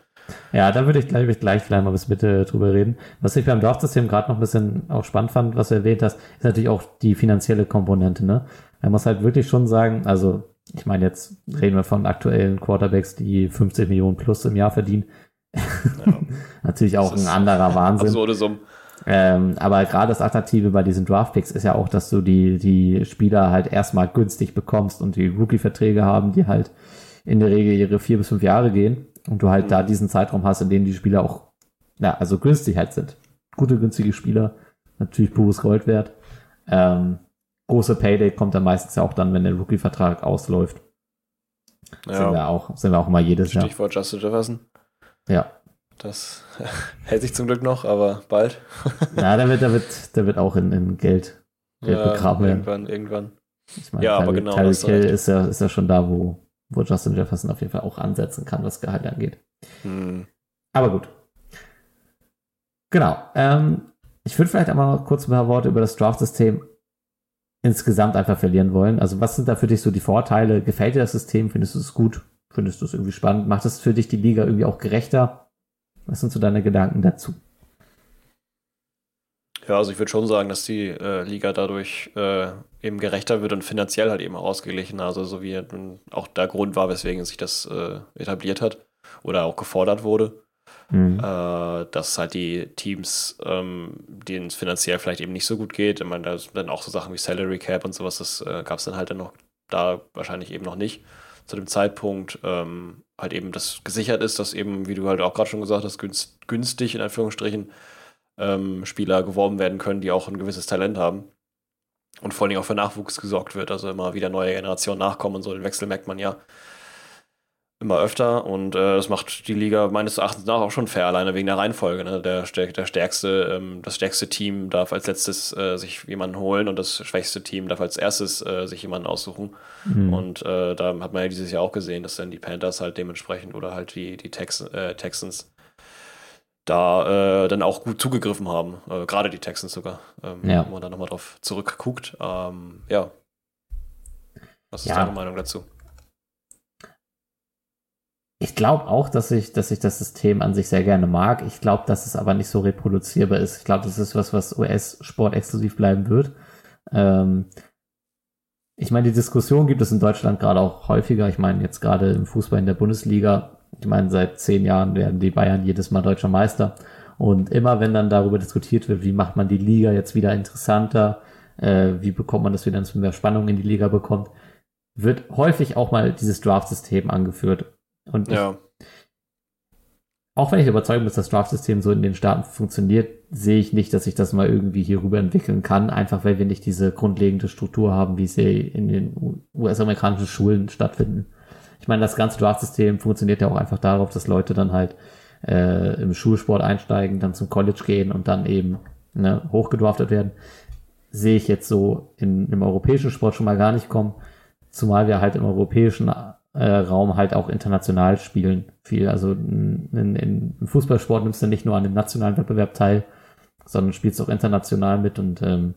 Ja, da würde ich gleich, gleich vielleicht mal bis Mitte drüber reden. Was ich beim Draft-System gerade noch ein bisschen auch spannend fand, was du erwähnt hast, ist natürlich auch die finanzielle Komponente, ne? Man muss halt wirklich schon sagen, also ich meine, jetzt reden wir von aktuellen Quarterbacks, die 50 Millionen plus im Jahr verdienen. Ja. natürlich auch ein anderer Wahnsinn. Absurde Summen. Ähm, aber gerade das Attraktive bei diesen Draftpicks ist ja auch, dass du die, die Spieler halt erstmal günstig bekommst und die Rookie-Verträge haben, die halt in der Regel ihre vier bis fünf Jahre gehen und du halt mhm. da diesen Zeitraum hast, in dem die Spieler auch, ja, also günstig halt sind. Gute, günstige Spieler, natürlich pures Gold wert. Ähm, große Payday kommt dann meistens ja auch dann, wenn der Rookie-Vertrag ausläuft. Ja. Sind wir auch, sind wir auch immer jedes Stichwort Jahr. Stichwort Justin Jefferson. Ja, das hält sich zum Glück noch, aber bald. ja, der wird, der wird, der wird auch in, in Geld, Geld ja, begraben werden. Irgendwann, irgendwann. Ich meine, ja, Tyler, aber genau. Tyler Kill ist ja, ist ja schon da, wo, wo Justin Jefferson auf jeden Fall auch ansetzen kann, was Gehalt angeht. Hm. Aber gut. Genau. Ähm, ich würde vielleicht einmal kurz ein paar Worte über das Draft-System insgesamt einfach verlieren wollen. Also was sind da für dich so die Vorteile? Gefällt dir das System? Findest du es gut? Findest du es irgendwie spannend? Macht es für dich die Liga irgendwie auch gerechter? Was sind so deine Gedanken dazu? Ja, also ich würde schon sagen, dass die äh, Liga dadurch äh, eben gerechter wird und finanziell halt eben auch ausgeglichen. Also so wie auch der Grund war, weswegen sich das äh, etabliert hat oder auch gefordert wurde. Mhm. Äh, dass halt die Teams, ähm, denen es finanziell vielleicht eben nicht so gut geht, ich meine, da sind dann auch so Sachen wie Salary Cap und sowas, das äh, gab es dann halt dann noch da wahrscheinlich eben noch nicht zu dem Zeitpunkt ähm, halt eben das gesichert ist, dass eben, wie du halt auch gerade schon gesagt hast, günstig in Anführungsstrichen ähm, Spieler geworben werden können, die auch ein gewisses Talent haben. Und vor allem auch für Nachwuchs gesorgt wird, also immer wieder neue Generationen nachkommen und so. Den Wechsel merkt man ja immer öfter und äh, das macht die Liga meines Erachtens nach auch schon fair, alleine wegen der Reihenfolge. Ne? Der, der stärkste, ähm, das stärkste Team darf als letztes äh, sich jemanden holen und das schwächste Team darf als erstes äh, sich jemanden aussuchen. Mhm. Und äh, da hat man ja dieses Jahr auch gesehen, dass dann die Panthers halt dementsprechend oder halt die, die Tex äh, Texans da äh, dann auch gut zugegriffen haben. Gerade die Texans sogar, ähm, ja. wenn man da nochmal drauf zurückguckt. Ähm, ja. Was ist ja. deine Meinung dazu? Ich glaube auch, dass ich, dass ich das System an sich sehr gerne mag. Ich glaube, dass es aber nicht so reproduzierbar ist. Ich glaube, das ist was, was US-Sport exklusiv bleiben wird. Ähm, ich meine, die Diskussion gibt es in Deutschland gerade auch häufiger. Ich meine, jetzt gerade im Fußball in der Bundesliga. Ich meine, seit zehn Jahren werden die Bayern jedes Mal deutscher Meister. Und immer wenn dann darüber diskutiert wird, wie macht man die Liga jetzt wieder interessanter, äh, wie bekommt man das wieder, dass man mehr Spannung in die Liga bekommt, wird häufig auch mal dieses Draft-System angeführt. Und ja. ich, auch wenn ich überzeugt bin, dass das Draft-System so in den Staaten funktioniert, sehe ich nicht, dass sich das mal irgendwie hier rüber entwickeln kann, einfach weil wir nicht diese grundlegende Struktur haben, wie sie in den US-amerikanischen Schulen stattfinden. Ich meine, das ganze Draft-System funktioniert ja auch einfach darauf, dass Leute dann halt äh, im Schulsport einsteigen, dann zum College gehen und dann eben ne, hochgedraftet werden. Sehe ich jetzt so in, im europäischen Sport schon mal gar nicht kommen, zumal wir halt im europäischen äh, Raum halt auch international spielen viel. Also im Fußballsport nimmst du nicht nur an dem nationalen Wettbewerb teil, sondern spielst auch international mit und ähm,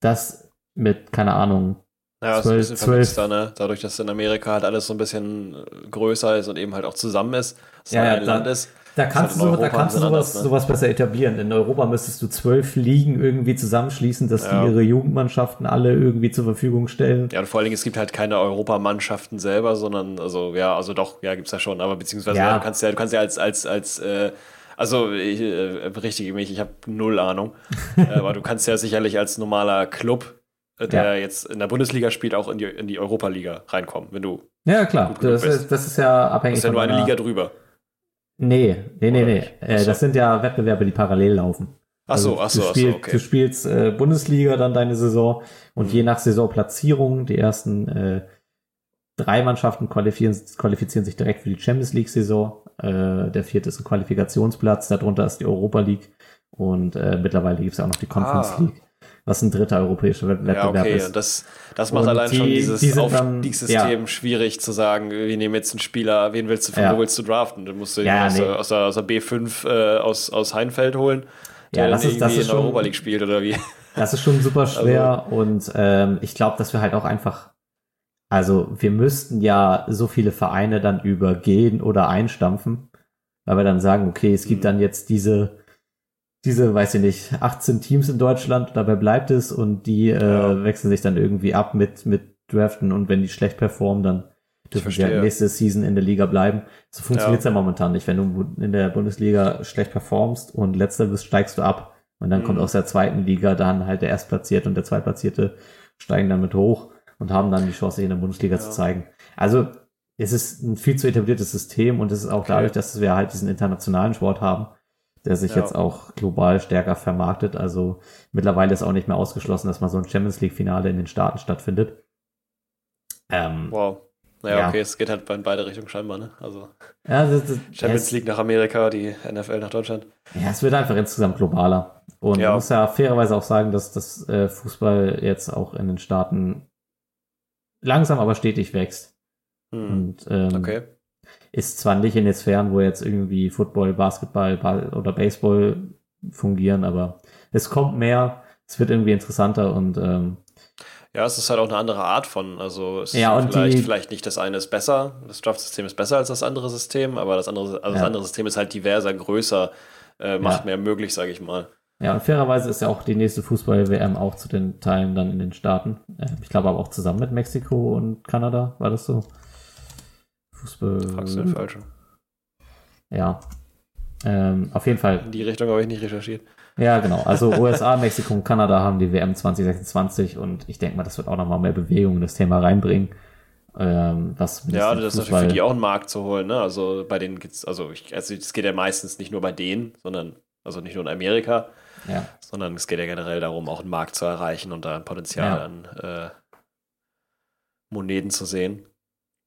das mit, keine Ahnung, ja, 12, ist ein bisschen 12. Da, ne? Dadurch, dass in Amerika halt alles so ein bisschen größer ist und eben halt auch zusammen ist, dass ja, ein ja, Land ist. Da kannst, du, da kannst du sowas, ne? sowas besser etablieren. In Europa müsstest du zwölf Ligen irgendwie zusammenschließen, dass ja. die ihre Jugendmannschaften alle irgendwie zur Verfügung stellen. Ja, und vor allen Dingen, es gibt halt keine Europamannschaften selber, sondern, also, ja, also doch, ja, gibt's ja schon, aber beziehungsweise ja. du kannst ja, du kannst ja als, als, als, äh, also ich äh, berichtige mich, ich habe null Ahnung. aber du kannst ja sicherlich als normaler Club, äh, der ja. jetzt in der Bundesliga spielt, auch in die, in die Europa-Liga reinkommen, wenn du. Ja, klar. Das ist, das ist ja abhängig. Das ist ja nur eine Liga drüber. Nee, nee, nee, nee. Äh, das sind ja Wettbewerbe, die parallel laufen. Ach so, also, ach so, du, spiel, ach so, okay. du spielst äh, Bundesliga dann deine Saison und mhm. je nach Saisonplatzierung, die ersten äh, drei Mannschaften qualifizieren, qualifizieren sich direkt für die Champions League Saison. Äh, der vierte ist ein Qualifikationsplatz, darunter ist die Europa League und äh, mittlerweile gibt es ja auch noch die Conference ah. League was ein dritter europäischer Wettbewerb ja, okay. ist. Das, das macht und allein die, schon dieses die Aufstiegssystem ja. schwierig zu sagen, wir nehmen jetzt einen Spieler, wen willst du, von ja. wo willst du draften? Dann musst du ja, aus, nee. aus, der, aus, der, B5 äh, aus, aus Heinfeld holen, der ja, das ist, das ist in der Europa League spielt oder wie. Das ist schon super also schwer also. und ähm, ich glaube, dass wir halt auch einfach also wir müssten ja so viele Vereine dann übergehen oder einstampfen, weil wir dann sagen, okay, es gibt mhm. dann jetzt diese diese, weiß ich nicht, 18 Teams in Deutschland, dabei bleibt es und die äh, ja. wechseln sich dann irgendwie ab mit, mit Draften und wenn die schlecht performen, dann dürfen sie halt nächste Season in der Liga bleiben. So funktioniert's ja. ja momentan nicht. Wenn du in der Bundesliga schlecht performst und letzter bist, steigst du ab. Und dann mhm. kommt aus der zweiten Liga dann halt der Erstplatzierte und der Zweitplatzierte steigen dann mit hoch und haben dann die Chance, sich in der Bundesliga ja. zu zeigen. Also es ist ein viel zu etabliertes System und es ist auch okay. dadurch, dass wir halt diesen internationalen Sport haben, der sich ja. jetzt auch global stärker vermarktet. Also mittlerweile ist auch nicht mehr ausgeschlossen, dass mal so ein Champions League-Finale in den Staaten stattfindet. Ähm, wow. Naja, ja. okay, es geht halt in beide Richtungen scheinbar, ne? Also ja, das, das, Champions League nach Amerika, die NFL nach Deutschland. Ja, es wird einfach insgesamt globaler. Und ja. man muss ja fairerweise auch sagen, dass das äh, Fußball jetzt auch in den Staaten langsam aber stetig wächst. Hm. Und ähm, okay ist zwar nicht in den Sphären, wo jetzt irgendwie Football, Basketball oder Baseball fungieren, aber es kommt mehr, es wird irgendwie interessanter und ähm, Ja, es ist halt auch eine andere Art von, also es Ja, ist und vielleicht, die- vielleicht nicht das eine ist besser, das Draft-System ist besser als das andere System, aber das andere, also das Ja. andere System ist halt diverser, größer, äh, macht Ja. mehr möglich, sage ich mal. Ja, und fairerweise ist ja auch die nächste Fußball-WM auch zu den Teilen dann in den Staaten. Äh, Ich glaube aber auch zusammen mit Mexiko und Kanada, war das so? Fußball. Fragst du den Falschen. Ja. Ähm, auf jeden Fall. In die Richtung habe ich nicht recherchiert. Ja, genau. Also USA, Mexiko und Kanada haben die WM 2026 und ich denke mal, das wird auch nochmal mehr Bewegung in das Thema reinbringen. Ähm, was Ja, das ist natürlich für die auch einen Markt zu holen, ne? Also bei denen gibt's, also also es geht ja meistens nicht nur bei denen, sondern, also nicht nur in Amerika, Ja, sondern es geht ja generell darum, auch einen Markt zu erreichen und da ein Potenzial Ja. an äh, Moneten zu sehen.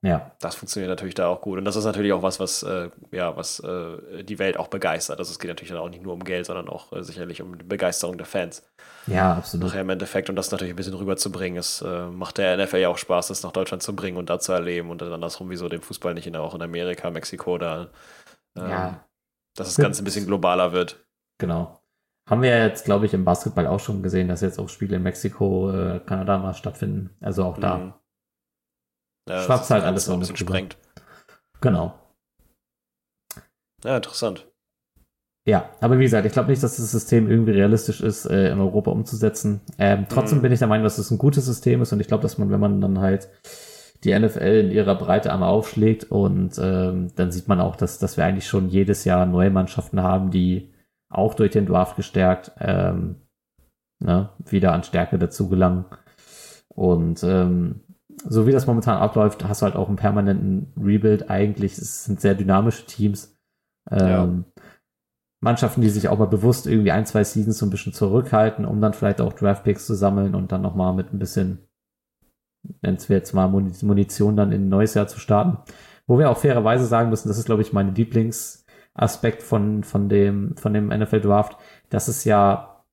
Ja, Das funktioniert natürlich da auch gut. Und das ist natürlich auch was, was, äh, ja, was äh, die Welt auch begeistert. Also es geht natürlich dann auch nicht nur um Geld, sondern auch äh, sicherlich um die Begeisterung der Fans. ja, absolut. Nachher im Endeffekt und das natürlich ein bisschen rüberzubringen. Es äh, macht der NFL ja auch Spaß, das nach Deutschland zu bringen und da zu erleben und dann andersrum, wieso den Fußball nicht in, auch in Amerika, Mexiko da, ähm, Ja. dass das Ganze ein bisschen globaler wird. Genau. Haben wir ja jetzt, glaube ich, im Basketball auch schon gesehen, dass jetzt auch Spiele in Mexiko, äh, Kanada mal stattfinden. Also auch da. Mhm. Ja, Schwappt halt alles so ein bisschen sprengt. Genau. Ja, interessant. Ja, aber wie gesagt, ich glaube nicht, dass das System irgendwie realistisch ist, äh, in Europa umzusetzen. Ähm, trotzdem Mhm. bin ich der Meinung, dass es ein gutes System ist und ich glaube, dass man, wenn man dann halt die NFL in ihrer Breite einmal aufschlägt und ähm, dann sieht man auch, dass, dass wir eigentlich schon jedes Jahr neue Mannschaften haben, die auch durch den Draft gestärkt ähm, ne, wieder an Stärke dazu gelangen. Und ähm, so wie das momentan abläuft, hast du halt auch einen permanenten Rebuild. Eigentlich es sind sehr dynamische Teams. Ähm, Mannschaften, die sich auch mal bewusst irgendwie ein, zwei Seasons so ein bisschen zurückhalten, um dann vielleicht auch Draftpicks zu sammeln und dann nochmal mit ein bisschen, nennen wir jetzt mal Muni- Munition dann in ein neues Jahr zu starten. Wo wir auch fairerweise sagen müssen, das ist, glaube ich, mein Lieblingsaspekt von, von dem, von dem NFL Draft, dass es ja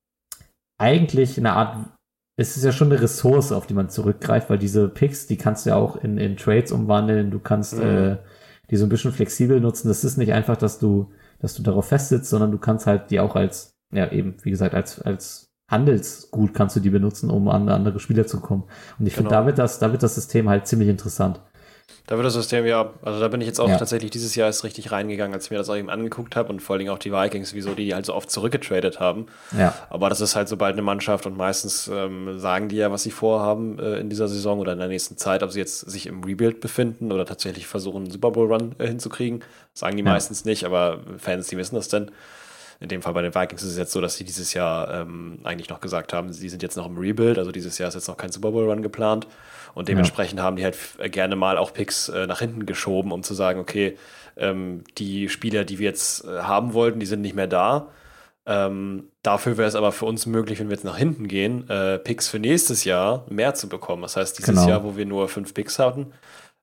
eigentlich eine Art, es ist ja schon eine Ressource, auf die man zurückgreift, weil diese Picks, die kannst du ja auch in, in Trades umwandeln, du kannst Mhm. äh, die so ein bisschen flexibel nutzen. Das ist nicht einfach, dass du dass du darauf festsitzt, sondern du kannst halt die auch als, ja eben, wie gesagt, als, als Handelsgut kannst du die benutzen, um an andere Spieler zu kommen. Und ich finde, Genau. da wird das, da wird das System halt ziemlich interessant. Da wird das System ja, also da bin ich jetzt auch Ja. tatsächlich dieses Jahr erst richtig reingegangen, als ich mir das auch eben angeguckt habe und vor allen Dingen auch die Vikings, wieso die halt so oft zurückgetradet haben. Ja, Aber das ist halt sobald eine Mannschaft und meistens ähm, sagen die ja, was sie vorhaben äh, in dieser Saison oder in der nächsten Zeit, ob sie jetzt sich im Rebuild befinden oder tatsächlich versuchen, einen Super Bowl Run äh, hinzukriegen. Sagen die Ja. meistens nicht, aber Fans, die wissen das denn. In dem Fall bei den Vikings ist es jetzt so, dass sie dieses Jahr ähm, eigentlich noch gesagt haben, sie sind jetzt noch im Rebuild, also dieses Jahr ist jetzt noch kein Super Bowl Run geplant. Und dementsprechend haben die halt f- gerne mal auch Picks äh, nach hinten geschoben, um zu sagen, okay, ähm, die Spieler, die wir jetzt äh, haben wollten, die sind nicht mehr da. Ähm, dafür wäre es aber für uns möglich, wenn wir jetzt nach hinten gehen, äh, Picks für nächstes Jahr mehr zu bekommen. Das heißt, dieses Genau. Jahr, wo wir nur fünf Picks hatten,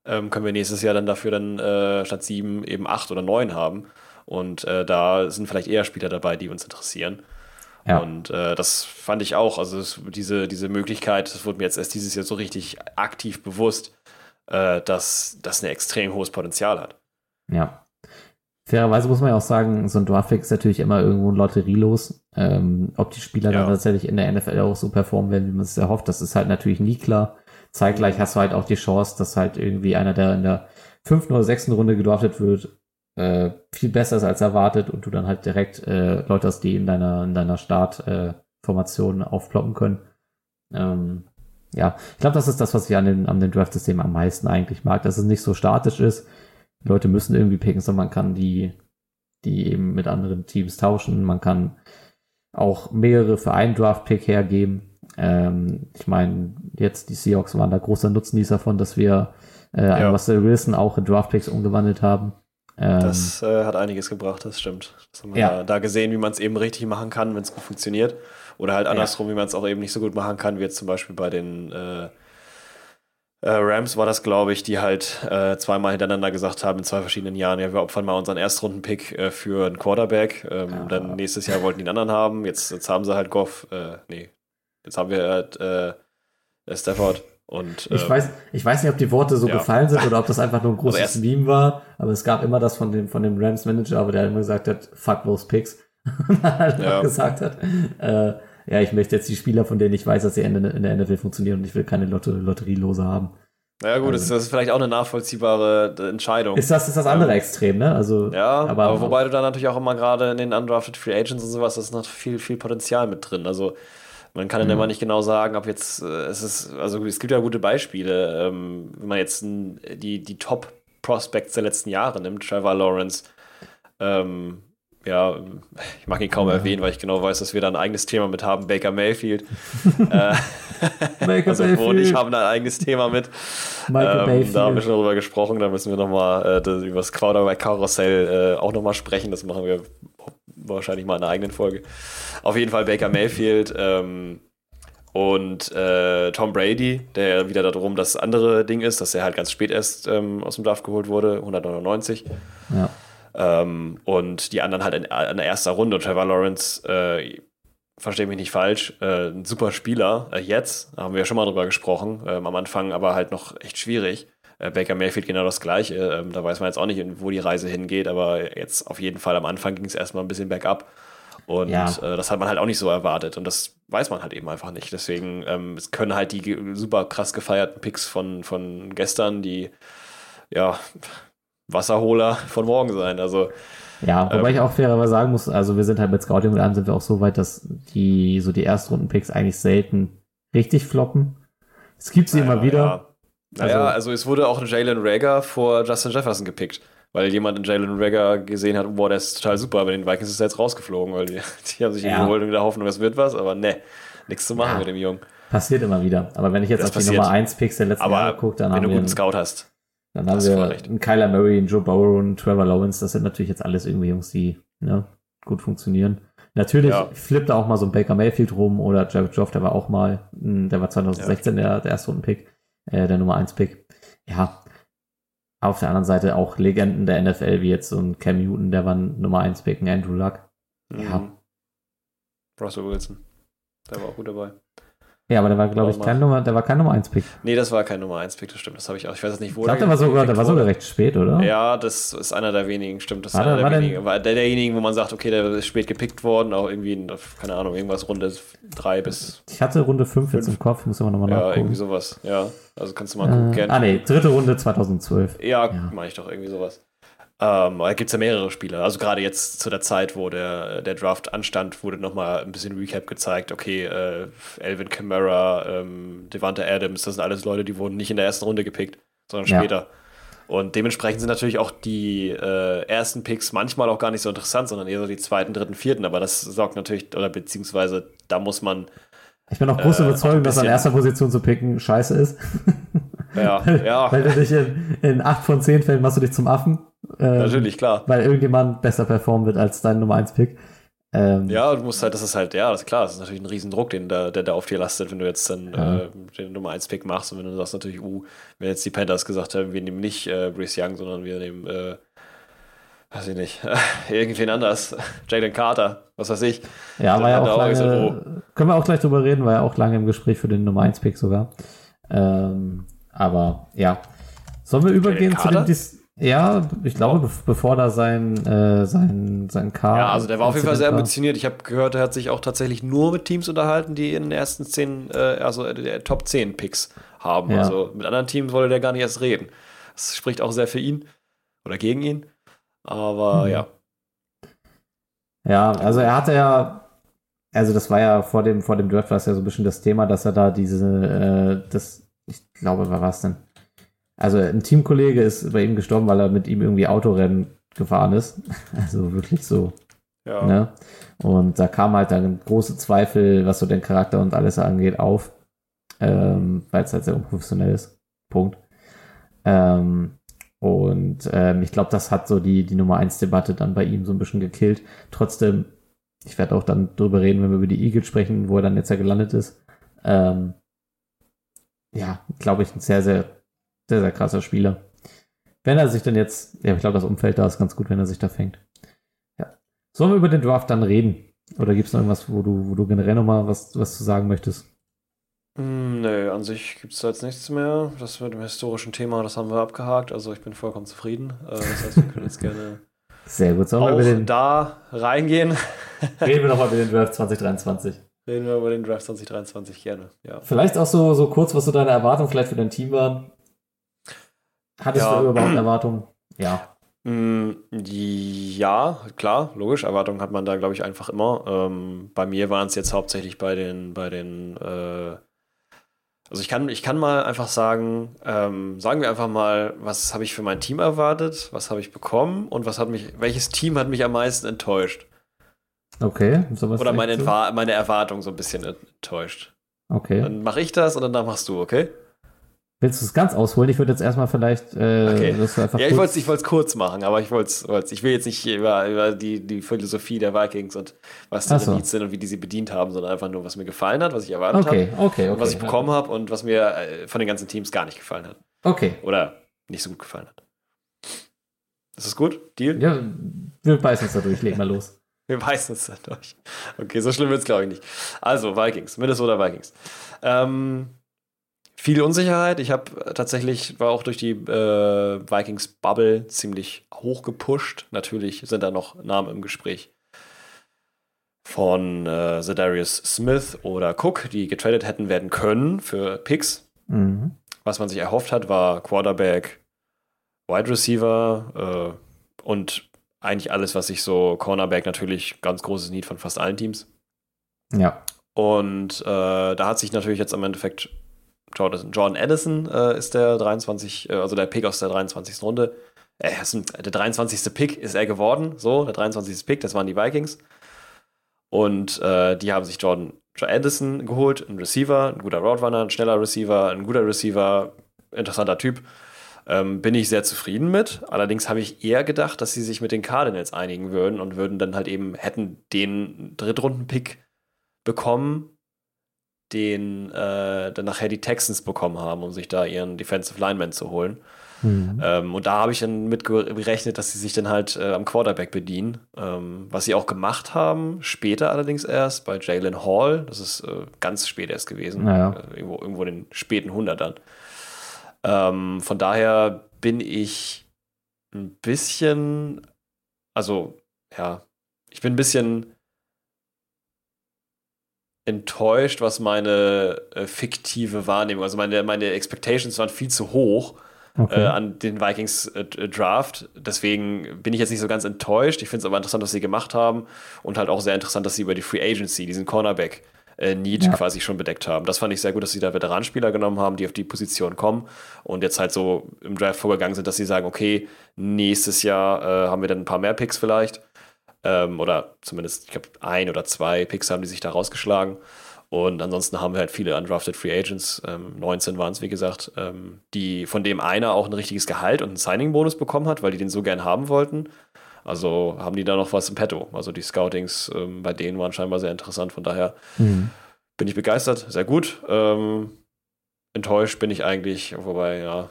ähm, können wir nächstes Jahr dann dafür dann äh, statt sieben eben acht oder neun haben. Und äh, da sind vielleicht eher Spieler dabei, die uns interessieren. Ja. Und äh, das fand ich auch. Also es, diese, diese Möglichkeit, das wurde mir jetzt erst dieses Jahr so richtig aktiv bewusst, äh, dass das ein extrem hohes Potenzial hat. Ja. Fairerweise muss man ja auch sagen, so ein Draftpick ist natürlich immer irgendwo ein Lotterielos. Ähm, ob die Spieler Ja. dann tatsächlich in der NFL auch so performen werden, wie man es erhofft, das ist halt natürlich nie klar. Zeitgleich hast du halt auch die Chance, dass halt irgendwie einer, der in der fünften oder sechsten Runde gedraftet wird, äh, viel besser ist als erwartet und du dann halt direkt äh, Leute hast, die in deiner, in deiner Startformation äh, aufploppen können. Ähm, ja, ich glaube, das ist das, was ich an, den, an dem Draft-System am meisten eigentlich mag, dass es nicht so statisch ist. Die Leute müssen irgendwie picken, sondern man kann die, die eben mit anderen Teams tauschen. Man kann auch mehrere für einen Draft-Pick hergeben. Ähm, ich meine, jetzt die Seahawks waren da großer Nutznießer davon, dass wir äh, Ja. Russell Wilson auch in Draft-Picks umgewandelt haben. Ähm, Das äh, hat einiges gebracht, das stimmt. Das haben wir Ja. da, da gesehen, wie man es eben richtig machen kann, wenn es gut funktioniert. Oder halt andersrum, wie man es auch eben nicht so gut machen kann, wie jetzt zum Beispiel bei den äh, äh, Rams war das, glaube ich, die halt äh, zweimal hintereinander gesagt haben in zwei verschiedenen Jahren, ja, wir opfern mal unseren Erstrunden-Pick äh, für einen Quarterback. Ähm, Ja. Dann nächstes Jahr wollten die einen anderen haben. Jetzt, jetzt haben sie halt Goff, äh, nee, jetzt haben wir halt äh, Stafford. Und, Ich ähm, weiß, ich weiß nicht, ob die Worte so ja. gefallen sind oder ob das einfach nur ein großes erst- Meme war, aber es gab immer das von dem, von dem Rams Manager, aber der immer gesagt hat, fuck those picks. Und dann halt Ja. auch gesagt hat, äh, ja, ich möchte jetzt die Spieler, von denen ich weiß, dass sie in der, in der NFL funktionieren und ich will keine Lotto Lotterielose haben. Naja, gut, also, das ist vielleicht auch eine nachvollziehbare Entscheidung. Ist das, ist das andere ähm, Extrem, ne? Also, ja, aber, aber wobei du da natürlich auch immer gerade in den Undrafted Free Agents und sowas, das ist noch viel, viel Potenzial mit drin. Also, man kann dann mhm. immer nicht genau sagen, ob jetzt, äh, es ist, also es gibt ja gute Beispiele, ähm, wenn man jetzt die, die Top-Prospects der letzten Jahre nimmt, Trevor Lawrence, ähm, ja, ich mag ihn kaum ja. erwähnen, weil ich genau weiß, dass wir da ein eigenes Thema mit haben. Baker Mayfield. äh, Baker also Mayfield. und ich haben da ein eigenes Thema mit. Michael ähm, Mayfield. Da haben wir schon drüber gesprochen. Da müssen wir nochmal äh, über das Quarterback-Karussell äh, auch nochmal sprechen. Das machen wir wahrscheinlich mal in einer eigenen Folge. Auf jeden Fall Baker Mayfield. Ähm, und äh, Tom Brady, der wieder darum das andere Ding ist, dass er halt ganz spät erst ähm, aus dem Draft geholt wurde, 199. Ja. Ähm, und die anderen halt in, in der ersten Runde. Und Trevor Lawrence, äh, verstehe mich nicht falsch, äh, ein super Spieler. Äh, jetzt, haben wir ja schon mal drüber gesprochen, ähm, am Anfang aber halt noch echt schwierig. Äh, Baker Mayfield genau das Gleiche. Ähm, da weiß man jetzt auch nicht, wo die Reise hingeht, aber jetzt auf jeden Fall am Anfang ging es erstmal ein bisschen bergab. Und ja. äh, das hat man halt auch nicht so erwartet. Und das weiß man halt eben einfach nicht. Deswegen ähm, es können halt die super krass gefeierten Picks von, von gestern, die ja Wasserholer von morgen sein. Also ja, wobei ähm, ich auch fairerweise sagen muss, also wir sind halt mit Scouting und allem sind wir auch so weit, dass die so die Erstrunden-Picks eigentlich selten richtig floppen. Es gibt sie naja, immer wieder. Ja. Naja, also, also es wurde auch ein Jalen Rager vor Justin Jefferson gepickt, weil jemand in Jalen Rager gesehen hat, boah, der ist total super, aber den Vikings ist er jetzt rausgeflogen, weil die, die haben sich ja. ihn geholt in der Hoffnung, es wird was, aber ne, nichts zu machen ja. mit dem Jungen. Passiert immer wieder. Aber wenn ich jetzt das auf passiert. die Nummer 1 Picks der letzten aber Jahre gucke, dann wenn haben du einen guten Scout hast. Dann haben wir einen Kyler Murray, einen Joe Burrow und Trevor Lawrence. Das sind natürlich jetzt alles irgendwie Jungs, die ne, gut funktionieren. Natürlich ja. flippt da auch mal so ein Baker Mayfield rum oder Jared Goff, der war auch mal, hm, der war 2016 ja. der, der erste Runden-Pick, äh, der Nummer 1-Pick. Ja, auf der anderen Seite auch Legenden der NFL, wie jetzt so ein Cam Newton, der war Nummer 1-Pick, ein Andrew Luck. Mhm. Ja. Russell Wilson, der war auch gut dabei. Ja, aber der war, glaube ich, kein Nummer, der war kein Nummer 1 Pick. Nee, das war kein Nummer 1 Pick, das stimmt. Das habe ich auch. Ich weiß jetzt nicht, wo ich glaub, der, der war sogar, der war sogar recht spät, oder? Ja, das ist einer der wenigen, stimmt. Das ist einer der, wenigen. War der derjenigen, wo man sagt, okay, der ist spät gepickt worden, auch irgendwie, keine Ahnung, irgendwas Runde 3 bis. Ich hatte Runde 5 jetzt im Kopf, muss aber nochmal ja, nachgucken. Ja, irgendwie sowas, ja. Also kannst du mal gucken, äh, gerne. Ah, nee, dritte Runde 2012. Ja, ja. meine ich doch irgendwie sowas. Ähm, da gibt es ja mehrere Spieler. Also gerade jetzt zu der Zeit, wo der, der Draft anstand, wurde nochmal ein bisschen Recap gezeigt. Okay, äh, Elvin Kamara, ähm, Devante Adams, das sind alles Leute, die wurden nicht in der ersten Runde gepickt, sondern ja. später. Und dementsprechend sind natürlich auch die äh, ersten Picks manchmal auch gar nicht so interessant, sondern eher so die zweiten, dritten, vierten. Aber das sorgt natürlich, oder beziehungsweise da muss man. Ich bin auch groß äh, überzeugt, dass an erster Position zu picken scheiße ist. Ja, ja. Weil du dich in, in acht von zehn Fällen machst du dich zum Affen. Ähm, Natürlich, klar. Weil irgendjemand besser performen wird als dein Nummer 1 Pick. Ähm, ja, du musst halt, das ist halt, ja, das ist klar, das ist natürlich ein Riesendruck, den der, der, der auf dir lastet, wenn du jetzt dann ja. äh, den Nummer 1 Pick machst und wenn du sagst natürlich, uh, wenn jetzt die Panthers gesagt haben, wir nehmen nicht äh, Bruce Young, sondern wir nehmen, äh, weiß ich nicht, irgendwen anders, Jalen Carter, was weiß ich. Ja, war ja auch lange, gesagt, oh. können wir auch gleich drüber reden, war ja auch lange im Gespräch für den Nummer 1 Pick sogar. Ähm, aber ja, sollen wir übergehen zu den Dis ja, ich glaube, be bevor da sein, äh, sein, sein Car. Ja, also der war auf jeden Fall sehr ambitioniert. Ich habe gehört, er hat sich auch tatsächlich nur mit Teams unterhalten, die in den ersten zehn, äh, also äh, der Top 10 Picks haben. Ja. Also mit anderen Teams wollte der gar nicht erst reden. Das spricht auch sehr für ihn oder gegen ihn. Aber mhm. ja. Ja, also er hatte ja, also das war ja vor dem, vor dem Draft war es ja so ein bisschen das Thema, dass er da diese, äh, das, ich glaube, was war es denn? Also ein Teamkollege ist bei ihm gestorben, weil er mit ihm irgendwie Autorennen gefahren ist. Also wirklich so. Ja. Ne? Und da kam halt dann große Zweifel, was so den Charakter und alles angeht, auf. Ähm, weil es halt sehr unprofessionell ist. Punkt. Ähm, und ähm, ich glaube, das hat so die, die Nummer 1 Debatte dann bei ihm so ein bisschen gekillt. Trotzdem, ich werde auch dann drüber reden, wenn wir über die Eagles sprechen, wo er dann jetzt ja gelandet ist. Ähm, ja, glaube ich, ein sehr, sehr sehr, sehr krasser Spieler. Wenn er sich denn jetzt, ja, ich glaube, das Umfeld da ist ganz gut, wenn er sich da fängt. Ja. Sollen wir über den Draft dann reden? Oder gibt es noch irgendwas, wo du, wo du generell nochmal was, was zu sagen möchtest? Hm, nö, an sich gibt es da jetzt nichts mehr. Das mit dem historischen Thema, das haben wir abgehakt. Also ich bin vollkommen zufrieden. Äh, das heißt, wir können jetzt gerne Sehr gut. Sollen auch wir den, da reingehen. Reden wir nochmal über den Draft 2023. Reden wir über den Draft 2023 gerne, ja. Vielleicht auch so, so kurz, was so deine Erwartungen vielleicht für dein Team waren. Hattest Ja. du überhaupt Erwartungen? Ja. Mm, Ja, klar, logisch. Erwartungen hat man da, glaube ich, einfach immer. Ähm, bei mir waren es jetzt hauptsächlich bei den, bei den, äh, also ich kann, ich kann mal einfach sagen, ähm, sagen wir einfach mal, was habe ich für mein Team erwartet, was habe ich bekommen und was hat mich, welches Team hat mich am meisten enttäuscht? Okay. Oder meine, so? Meine Erwartung so ein bisschen enttäuscht. Okay. Dann mache ich das und dann machst du, okay? Willst du es ganz ausholen? Ich würde jetzt erstmal vielleicht äh, Okay. Ja, ich wollte es kurz machen, aber ich wollte ich will jetzt nicht über, über die, die Philosophie der Vikings und was die so. Needs sind und wie die sie bedient haben, sondern einfach nur, was mir gefallen hat, was ich erwartet Okay, habe okay, okay. und was ich bekommen habe und was mir äh, von den ganzen Teams gar nicht gefallen hat. Okay. Oder nicht so gut gefallen hat. Ist das gut? Deal? Ja, wir beißen uns da durch. Leg mal los. Wir beißen uns da durch. Okay, so schlimm wird es, glaube ich, nicht. Also, Vikings, Minnesota Vikings. Ähm, viel Unsicherheit. Ich habe tatsächlich, war auch durch die äh, Vikings-Bubble ziemlich hoch gepusht. Natürlich sind da noch Namen im Gespräch von äh, Zedarius Smith oder Cook, die getradet hätten werden können für Picks. Mhm. Was man sich erhofft hat, war Quarterback, Wide Receiver äh, und eigentlich alles, was sich so Cornerback natürlich ganz großes Need von fast allen Teams. Ja. Und äh, da hat sich natürlich jetzt im Endeffekt Jordan, Addison äh, ist der 23, äh, also der Pick aus der 23. Runde. Äh, ein, der 23. Pick ist er geworden, so, der 23. Pick, das waren die Vikings. Und äh, die haben sich Jordan Addison geholt, ein Receiver, ein guter Roadrunner, ein schneller Receiver, ein guter Receiver, interessanter Typ. Ähm, bin ich sehr zufrieden mit. Allerdings habe ich eher gedacht, dass sie sich mit den Cardinals einigen würden und würden dann halt eben, hätten den Drittrunden-Pick bekommen, den äh, dann nachher die Texans bekommen haben, um sich da ihren Defensive Lineman zu holen. Mhm. Ähm, und da habe ich dann mit gerechnet, dass sie sich dann halt äh, am Quarterback bedienen, ähm, was sie auch gemacht haben, später allerdings erst bei Jalen Hall, das ist äh, ganz spät erst gewesen, Naja. äh, irgendwo, irgendwo in den späten Hundertern. Ähm, von daher bin ich ein bisschen, also ja, ich bin ein bisschen enttäuscht, was meine äh, fiktive Wahrnehmung, also meine, meine Expectations waren viel zu hoch Okay. äh, an den Vikings äh, Draft. Deswegen bin ich jetzt nicht so ganz enttäuscht. Ich finde es aber interessant, was sie gemacht haben und halt auch sehr interessant, dass sie über die Free Agency diesen Cornerback äh, Need Ja. quasi schon bedeckt haben. Das fand ich sehr gut, dass sie da Veteranspieler genommen haben, die auf die Position kommen und jetzt halt so im Draft vorgegangen sind, dass sie sagen, okay, nächstes Jahr äh, haben wir dann ein paar mehr Picks vielleicht. Ähm, oder zumindest, ich glaube, ein oder zwei Picks haben die sich da rausgeschlagen. Und ansonsten haben wir halt viele undrafted Free Agents, ähm, 19 waren es, wie gesagt, ähm, die, von dem einer auch ein richtiges Gehalt und einen Signing-Bonus bekommen hat, weil die den so gern haben wollten. Also haben die da noch was im Petto. Also die Scoutings ähm, bei denen waren scheinbar sehr interessant. Von daher Mhm. bin ich begeistert, sehr gut. Ähm, enttäuscht bin ich eigentlich, wobei, ja.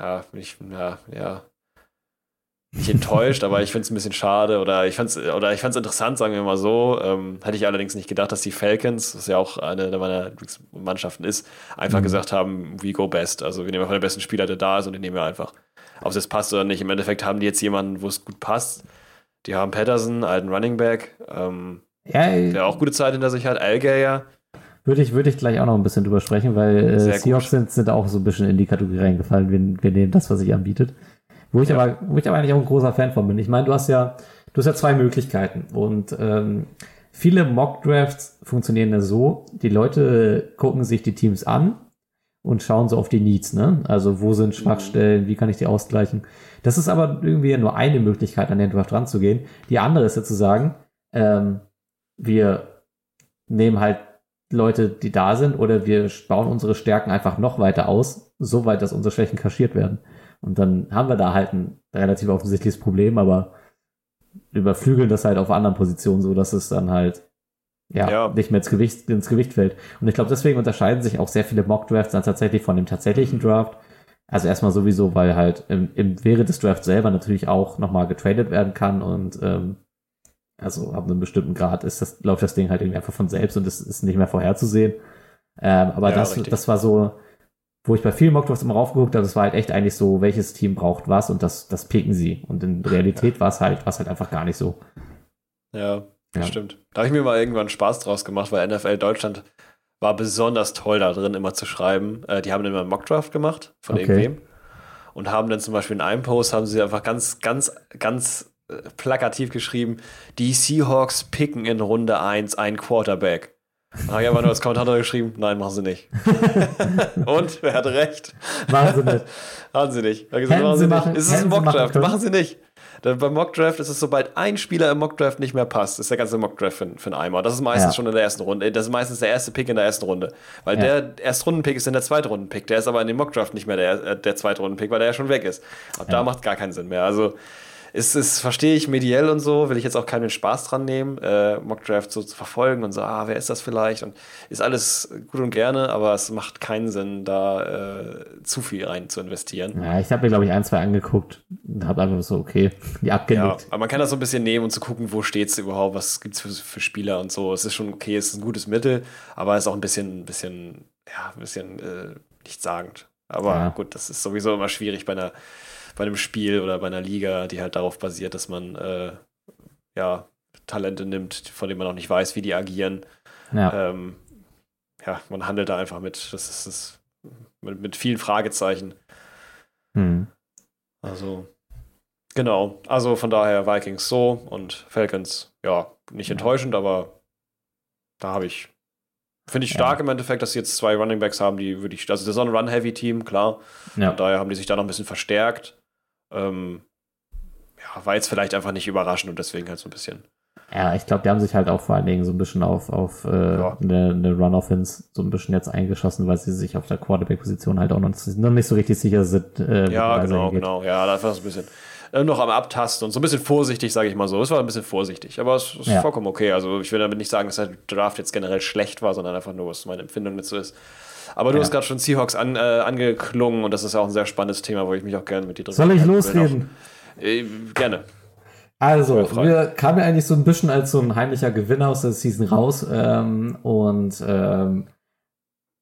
Ja, bin ich, ja, ja. Nicht enttäuscht, aber ich finde es ein bisschen schade oder ich fand es oder ich fand's interessant, sagen wir mal so. Ähm, hätte ich allerdings nicht gedacht, dass die Falcons, was ja auch eine meiner Mannschaften ist, einfach Mhm. gesagt haben, we go best. Also wir nehmen einfach den besten Spieler, der da ist und den nehmen wir einfach. Ob es jetzt passt oder nicht. Im Endeffekt haben die jetzt jemanden, wo es gut passt. Die haben Patterson, alten Running Back, ähm, Ja, der auch gute Zeit hinter sich hat. Algayer, würde ich, würde ich gleich auch noch ein bisschen drüber sprechen, weil äh. Seahawks sind, sind auch so ein bisschen in die Kategorie reingefallen. Wir, wir nehmen das, was sich anbietet. Wo ich, Ja. aber, wo ich aber eigentlich auch ein großer Fan von bin. Ich meine, du hast ja, du hast ja zwei Möglichkeiten. Und ähm, viele Mock-Drafts funktionieren ja so, die Leute gucken sich die Teams an und schauen so auf die Needs, ne? Also wo sind Schwachstellen, wie kann ich die ausgleichen? Das ist aber irgendwie nur eine Möglichkeit, an den Draft ranzugehen. Die andere ist ja zu sagen, ähm, wir nehmen halt Leute, die da sind, oder wir bauen unsere Stärken einfach noch weiter aus, so weit, dass unsere Schwächen kaschiert werden. Und dann haben wir da halt ein relativ offensichtliches Problem, aber überflügeln das halt auf anderen Positionen, so dass es dann halt ja, Ja. nicht mehr ins Gewicht, ins Gewicht fällt. Und ich glaube, deswegen unterscheiden sich auch sehr viele Mock-Drafts dann tatsächlich von dem tatsächlichen Draft. Also erstmal sowieso, weil halt im, im während des Drafts selber natürlich auch nochmal getradet werden kann und ähm, also ab einem bestimmten Grad ist das, läuft das Ding halt irgendwie einfach von selbst und es ist nicht mehr vorherzusehen. Ähm, aber Ja, das, richtig. das war so, wo ich bei vielen Mockdrafts immer raufgeguckt habe, das war halt echt eigentlich so, welches Team braucht was und das, das picken sie. Und in Realität war es halt, war es halt einfach gar nicht so. Ja. Das stimmt. Da habe ich mir mal irgendwann Spaß draus gemacht, weil NFL Deutschland war besonders toll da drin, immer zu schreiben. Äh, die haben immer einen Mockdraft gemacht von Okay. irgendwem und haben dann zum Beispiel in einem Post haben sie einfach ganz, ganz, ganz äh, plakativ geschrieben, die Seahawks picken in Runde 1 einen Quarterback. Da ich einfach nur als Kommentator geschrieben, nein, machen sie nicht. und, wer hatte recht? Machen sie nicht. Haben sie nicht. Er gesagt, machen sie machen- nicht. Es ist ein machen Mockdraft, können. machen sie nicht. Denn beim Mockdraft ist es, sobald ein Spieler im Mockdraft nicht mehr passt, ist der ganze Mockdraft für, für einen Eimer. Das ist meistens Ja. schon in der ersten Runde. Das ist meistens der erste Pick in der ersten Runde. Weil Ja. der Erstrunden-Pick ist dann der Zweitrunden-Pick. Der ist aber in dem Mockdraft nicht mehr der, äh, der Zweitrunden-Pick, weil der ja schon weg ist. Ab da Ja. macht gar keinen Sinn mehr. Also es ist, verstehe ich mediell und so, will ich jetzt auch keinen Spaß dran nehmen, äh, Mockdraft so zu verfolgen und so, ah, wer ist das vielleicht? Und ist alles gut und gerne, aber es macht keinen Sinn, da äh, zu viel rein zu investieren. Ja, ich habe mir, glaube ich, ein, zwei angeguckt und habe einfach so, okay, die Ja, abgenickt. aber man kann das so ein bisschen nehmen und zu gucken, wo steht es überhaupt, was gibt es für, für Spieler und so. Es ist schon okay, es ist ein gutes Mittel, aber es ist auch ein bisschen, ein bisschen, ja, ein bisschen äh, nichtssagend. Aber Ja. gut, das ist sowieso immer schwierig bei einer, bei einem Spiel oder bei einer Liga, die halt darauf basiert, dass man äh, ja Talente nimmt, von denen man noch nicht weiß, wie die agieren. Ja. Ähm, ja, man handelt da einfach mit. Das ist es mit, mit vielen Fragezeichen. Hm. Also, genau. Also von daher Vikings so und Falcons, ja, nicht enttäuschend, aber da habe ich. Finde ich Ja. stark im Endeffekt, dass sie jetzt zwei Running Backs haben, die würde ich. Also, das ist auch ein Run-Heavy-Team, klar. Ja. Von daher haben die sich da noch ein bisschen verstärkt. Ähm, ja, war jetzt vielleicht einfach nicht überraschend und deswegen halt so ein bisschen. Ja, ich glaube, die haben sich halt auch vor allen Dingen so ein bisschen auf, auf äh, Ja. eine, eine Run-Offense so ein bisschen jetzt eingeschossen, weil sie sich auf der Quarterback-Position halt auch noch, noch nicht so richtig sicher sind. Äh, Ja, genau, genau. Ja, da war so ein bisschen äh, noch am Abtasten und so ein bisschen vorsichtig, sage ich mal so. Es war ein bisschen vorsichtig, aber es ist Ja. vollkommen okay. Also ich will damit nicht sagen, dass der Draft jetzt generell schlecht war, sondern einfach nur, was meine Empfindung dazu ist. Aber du Ja. hast gerade schon Seahawks an, äh, angeklungen und das ist ja auch ein sehr spannendes Thema, wo ich mich auch gerne mit dir drüber Soll ich losreden? Äh, gerne. Also, wir kamen ja eigentlich so ein bisschen als so ein heimlicher Gewinner aus der Season raus ähm, und ähm,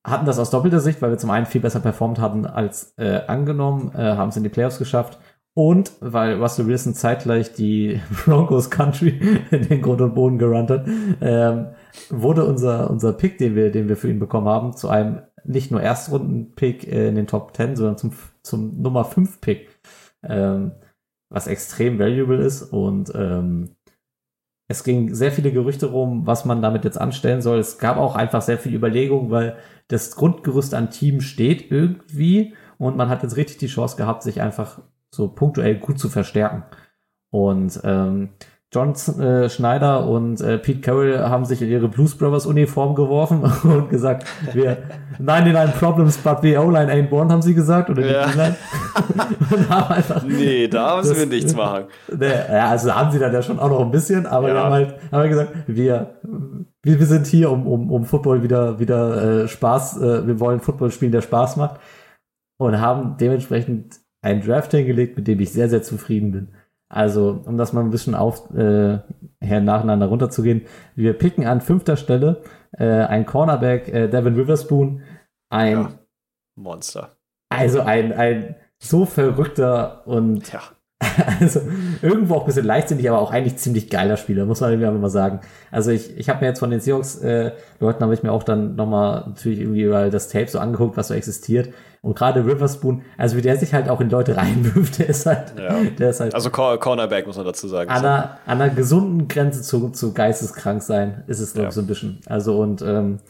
hatten das aus doppelter Sicht, weil wir zum einen viel besser performt hatten als äh, angenommen, äh, haben es in die Playoffs geschafft und weil Russell Wilson zeitgleich die Broncos Country in den Grund und Boden gerannt hat, ähm, wurde unser, unser Pick, den wir, den wir für ihn bekommen haben, zu einem nicht nur Erstrunden-Pick äh, in den Top 10, sondern zum, zum Nummer 5 Pick. Ähm, was extrem valuable ist und ähm, es ging sehr viele Gerüchte rum, was man damit jetzt anstellen soll. Es gab auch einfach sehr viel Überlegung, weil das Grundgerüst an Team steht irgendwie und man hat jetzt richtig die Chance gehabt, sich einfach so punktuell gut zu verstärken. Und ähm, John äh, Schneider und äh, Pete Carroll haben sich in ihre Blues Brothers Uniform geworfen und gesagt, wir 99 Problems, but the O-Line ain't born, haben sie gesagt, oder Ja. und haben einfach Nee, da müssen Das- wir nichts machen. Nee, ja, also haben sie dann ja schon auch noch ein bisschen, aber Ja. wir haben halt haben halt gesagt, wir, wir, wir sind hier, um, um, um Football wieder, wieder äh, Spaß, äh, wir wollen Football spielen, der Spaß macht. Und haben dementsprechend einen Draft hingelegt, mit dem ich sehr, sehr zufrieden bin. Also, um das mal ein bisschen auf äh, her nacheinander runterzugehen. Wir picken an fünfter Stelle äh, ein Cornerback, äh, Devin Witherspoon, ein, Ja. Monster. also ein, ein so verrückter und Ja. also irgendwo auch ein bisschen leichtsinnig, aber auch eigentlich ziemlich geiler Spieler, muss man irgendwie einfach mal sagen. Also ich, ich habe mir jetzt von den Seahawks-Leuten habe ich mir auch dann nochmal natürlich irgendwie mal das Tape so angeguckt, was so existiert. Und gerade Riverspoon, also wie der sich halt auch in Leute reinwirft, der ist halt, Ja. der ist halt Also Cor Cornerback muss man dazu sagen. an einer, an einer gesunden Grenze zu, zu geisteskrank sein, ist es, glaube ich, Ja. so ein bisschen. Also und ähm,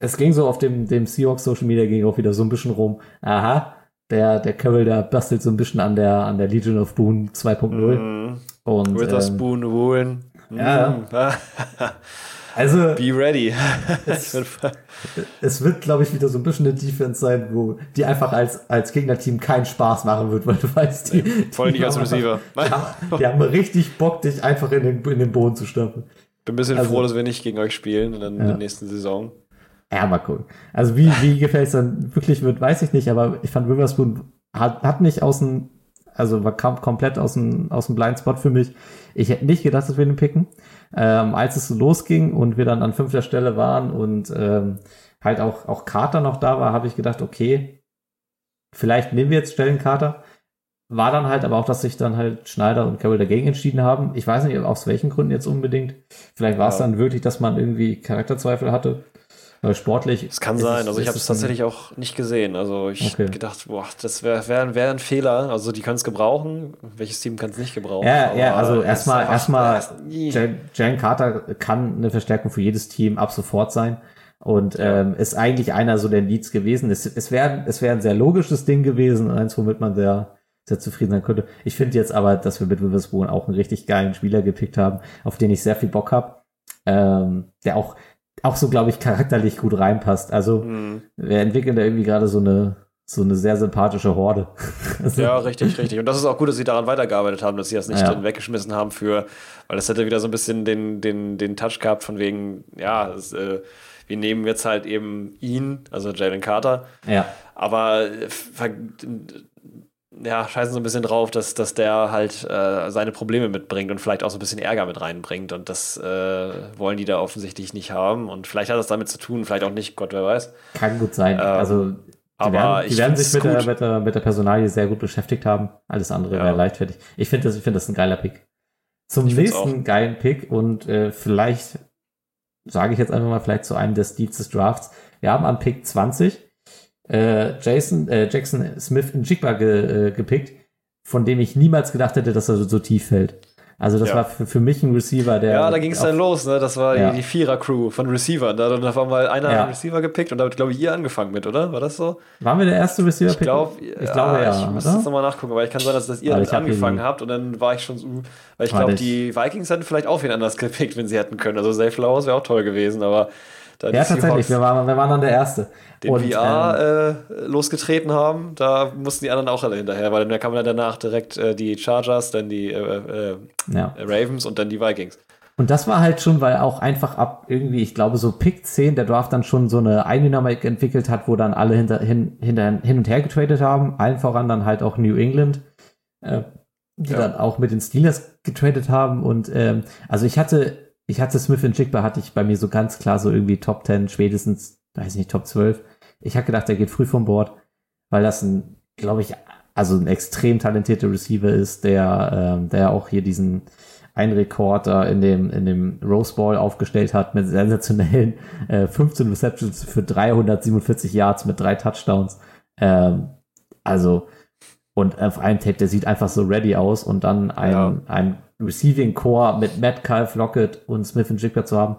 es ging so auf dem, dem Seahawks Social Media ging auch wieder so ein bisschen rum. Aha, der, der Carroll, der bastelt so ein bisschen an der, an der Legion of Boone 2.0. Mhm. Und Witherspoon, ähm, Woolen. Ja. Mhm. also Be ready. es, es wird, glaube ich, wieder so ein bisschen eine Defense sein, wo die einfach als, als Gegnerteam keinen Spaß machen wird, weil du weißt, die, allem die nicht als Receiver. einfach- Die haben, die haben richtig Bock, dich einfach in den, in den Boden zu stampfen. Bin ein bisschen Also- froh, dass wir nicht gegen euch spielen in der, Ja. der nächsten Saison. Ja, mal gucken. Also wie, wie gefällt es dann wirklich wird, weiß ich nicht, aber ich fand Witherspoon hat, hat mich aus dem, also war kam komplett aus dem, aus dem Blind Spot für mich. Ich hätte nicht gedacht, dass wir den picken. Ähm, als es so losging und wir dann an fünfter Stelle waren und ähm, halt auch, auch Carter noch da war, habe ich gedacht, okay, vielleicht nehmen wir jetzt Stellenkater. war dann halt aber auch, dass sich dann halt Schneider und Carroll dagegen entschieden haben. Ich weiß nicht, aus welchen Gründen jetzt unbedingt. Vielleicht war es Ja. dann wirklich, dass man irgendwie Charakterzweifel hatte. Sportlich. Es kann sein, es- also ich habe es tatsächlich auch nicht gesehen. Also ich Okay. gedacht, boah, das wäre wär, wär ein Fehler. Also die können es gebrauchen. Welches Team kann es nicht gebrauchen? Ja, ja, also erstmal, erstmal. Jan, Jan Carter kann eine Verstärkung für jedes Team ab sofort sein und ähm, ist eigentlich einer so der Leads gewesen. Es, es wäre es wär ein sehr logisches Ding gewesen eins, womit man sehr, sehr zufrieden sein könnte. Ich finde jetzt aber, dass wir mit Witherspoon auch einen richtig geilen Spieler gepickt haben, auf den ich sehr viel Bock habe, ähm, der auch, auch so, glaube ich, charakterlich gut reinpasst. Also Hm. wir entwickeln da irgendwie gerade so eine, so eine sehr sympathische Horde. Also, Ja, richtig, richtig. Und das ist auch gut, dass sie daran weitergearbeitet haben, dass sie das nicht Ja. weggeschmissen haben für, weil das hätte wieder so ein bisschen den, den, den Touch gehabt von wegen, ja, es, äh, wir nehmen jetzt halt eben ihn, also Jalen Carter, ja. aber äh, ja, scheißen so ein bisschen drauf, dass, dass der halt äh, seine Probleme mitbringt und vielleicht auch so ein bisschen Ärger mit reinbringt. Und das äh, wollen die da offensichtlich nicht haben. Und vielleicht hat das damit zu tun, vielleicht auch nicht, Gott, wer weiß. Kann gut sein. Ähm, also die aber werden, die werden sich mit der, mit, der, mit der Personalie sehr gut beschäftigt haben. Alles andere Ja. wäre leichtfertig. Ich finde das, ich finde das ein geiler Pick. Zum Ich nächsten geilen Pick und äh, vielleicht sage ich jetzt einfach mal vielleicht zu einem der Steeds des Drafts. Wir haben an Pick 20 äh, Jason, äh, Jackson Smith in Jigba ge, äh, gepickt, von dem ich niemals gedacht hätte, dass er so, tief fällt. Also das Ja. war für, für mich ein Receiver, der Ja, da ging es dann los, ne? Das war Ja. die, die Vierer-Crew von Receivern. Da dann auf einmal einer Ja. einen Receiver gepickt und damit, glaube ich, ihr angefangen mit, oder? War das so? Waren wir der erste Receiver Ich glaube, ich glaube ja, Ich muss jetzt nochmal nachgucken, aber ich kann sein, dass, dass ihr Weil damit hab angefangen habt und dann war ich schon so, weil ich glaube, die Vikings hätten vielleicht auch wen anders gepickt, wenn sie hätten können. Also Zay Flowers wäre auch toll gewesen, aber da Ja, tatsächlich, wir waren, wir waren dann der Erste. den Und, ähm, VR äh, losgetreten haben, da mussten die anderen auch alle hinterher, weil dann kamen dann danach direkt äh, die Chargers, dann die äh, äh, ja. Ravens und dann die Vikings. Und das war halt schon, weil auch einfach ab irgendwie, ich glaube, so Pick 10 der Draft dann schon so eine Eigendynamik entwickelt hat, wo dann alle hinter, hin, hinter, hin und her getradet haben. Allen voran dann halt auch New England, äh, die Ja. dann auch mit den Steelers getradet haben. Und ähm, also ich hatte, ich hatte Smith Jigba hatte ich bei mir so ganz klar so irgendwie Top 10, spätestens, weiß nicht, Top 12. Ich hatte gedacht, der geht früh vom Board, weil das ein, glaube ich, also ein extrem talentierter Receiver ist, der, ähm, der auch hier diesen einen Rekord da in dem, in dem Rose Bowl aufgestellt hat mit sensationellen äh, 15 Receptions für 347 Yards mit drei Touchdowns. Ähm, also, und auf einem Tape, der sieht einfach so ready aus und dann ein, Ja. ein Receiving Core mit Metcalf, Lockett und Smith und Jigba zu haben,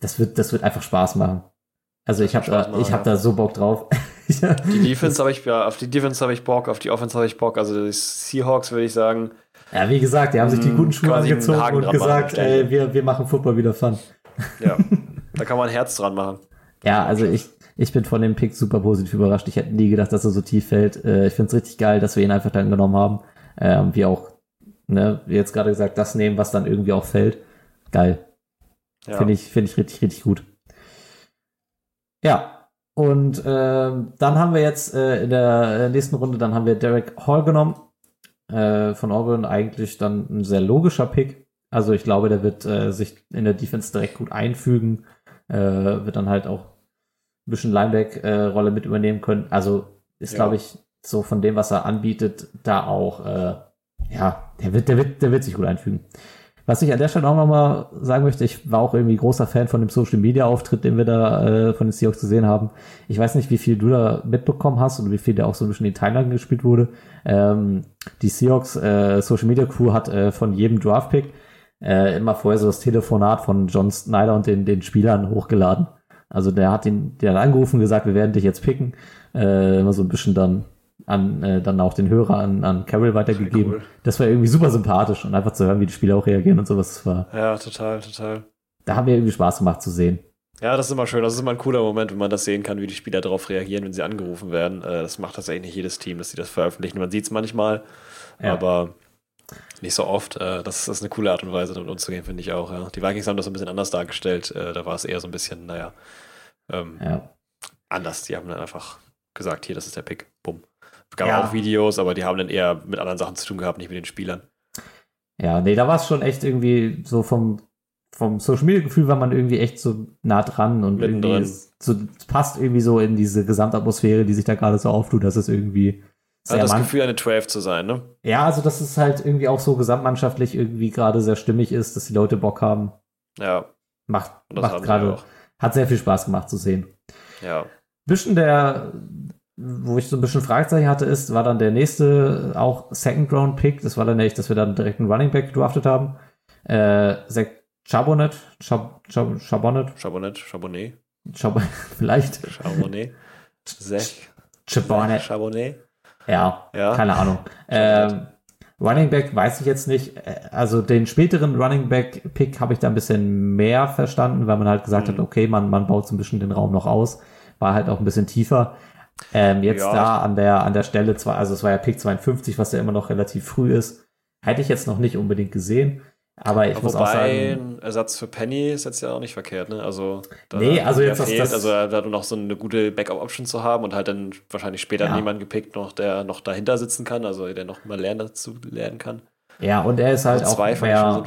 das wird, das wird einfach Spaß machen. Also ich habe da, ich habe ja. da so Bock drauf. Die Defense habe ich, ja, auf die Defense habe ich Bock, auf die Offense habe ich Bock. Also die Seahawks würde ich sagen, ja, wie gesagt, die haben sich die Mm, guten Schuhe quasi einen angezogen und gesagt, ey, wir, wir machen Football wieder fun. ja, da kann man ein Herz dran machen. Ja, also ich, ich bin von dem Pick super positiv überrascht. Ich hätte nie gedacht, dass er so tief fällt. Äh, ich finde es richtig geil, dass wir ihn einfach dann genommen haben. Ähm, wie auch, ne, wie jetzt gerade gesagt, das nehmen, was dann irgendwie auch fällt. Geil. Ja. Finde ich, finde ich richtig, richtig gut. Ja. Und ähm, dann haben wir jetzt äh, in der äh, nächsten Runde, dann haben wir Derek Hall genommen. Äh, von Auburn eigentlich dann ein sehr logischer Pick. Also ich glaube, der wird äh, sich in der Defense direkt gut einfügen. Äh, wird dann halt auch ein bisschen Lineback-Rolle mit übernehmen können. Also ist, Ja. glaube ich, so von dem, was er anbietet, da auch, äh, ja, der wird, der wird, der wird sich gut einfügen. Was ich an der Stelle auch nochmal sagen möchte, ich war auch irgendwie großer Fan von dem Social Media Auftritt, den wir da äh, von den Seahawks gesehen haben. Ich weiß nicht, wie viel du da mitbekommen hast und wie viel der auch so ein bisschen in Timeline gespielt wurde. Ähm, die Seahawks äh, Social Media Crew hat äh, von jedem Draft Pick äh, immer vorher so das Telefonat von John Snyder und den, den Spielern hochgeladen. Also der hat ihn, der hat angerufen gesagt, wir werden dich jetzt picken. Äh, immer so ein bisschen dann an, äh, dann auch den Hörer an, an Carroll weitergegeben. Cool. Das war irgendwie super sympathisch und einfach zu hören, wie die Spieler auch reagieren und sowas. War, Ja, total, total. da haben wir irgendwie Spaß gemacht zu sehen. Ja, das ist immer schön. Das ist immer ein cooler Moment, wenn man das sehen kann, wie die Spieler darauf reagieren, wenn sie angerufen werden. Äh, Das macht tatsächlich nicht jedes Team, dass sie das veröffentlichen. Man sieht es manchmal, Ja. aber nicht so oft. Äh, Das ist eine coole Art und Weise, damit umzugehen, finde ich auch. Ja. Die Vikings haben das ein bisschen anders dargestellt. Äh, Da war es eher so ein bisschen, naja, ähm, Ja. anders. Die haben dann einfach gesagt, hier, das ist der Pick. Bumm. Gab Ja. auch Videos, aber die haben dann eher mit anderen Sachen zu tun gehabt, nicht mit den Spielern. Ja, nee, da war es schon echt irgendwie so vom, vom Social Media Gefühl war man irgendwie echt so nah dran und Mittendrin. irgendwie es so, passt irgendwie so in diese Gesamtatmosphäre, die sich da gerade so auftut, dass es irgendwie Hat das Gefühl, eine 12 zu sein, ne? Ja, also dass es halt irgendwie auch so gesamtmannschaftlich irgendwie gerade sehr stimmig ist, dass die Leute Bock haben. Ja. Macht, macht gerade, hat sehr viel Spaß gemacht zu sehen. Ja. Bisschen der, wo ich so ein bisschen Fragezeichen hatte, ist, war dann der nächste auch Second Round Pick. Das war dann nicht, dass wir dann direkt einen Running Back gedraftet haben. Äh, Zach Chabonet, Chab, Chab, Chabonet. Chabonet, Chabonet. Chab vielleicht. Chabonet. Zach. Chabonet. Chabonet. Ja, ja, keine Ahnung. Ähm, Running Back weiß ich jetzt nicht. Also den späteren Running Back Pick habe ich da ein bisschen mehr verstanden, weil man halt gesagt mhm. hat, okay, man, man baut so ein bisschen den Raum noch aus. War halt auch ein bisschen tiefer. Ähm, jetzt ja. da an der, an der Stelle, zwar, also es war ja Pick 52, was ja immer noch relativ früh ist, hätte ich jetzt noch nicht unbedingt gesehen. Aber ich Wobei, muss auch sagen. ein Ersatz für Penny ist jetzt ja auch nicht verkehrt, ne? Also, da nee, also jetzt fehlt, das, also da noch so eine gute Backup-Option zu haben und halt dann wahrscheinlich später ja. jemanden gepickt, noch, der noch dahinter sitzen kann, also der noch mal lernen dazu lernen kann. Ja, und er ist halt also auch mehr.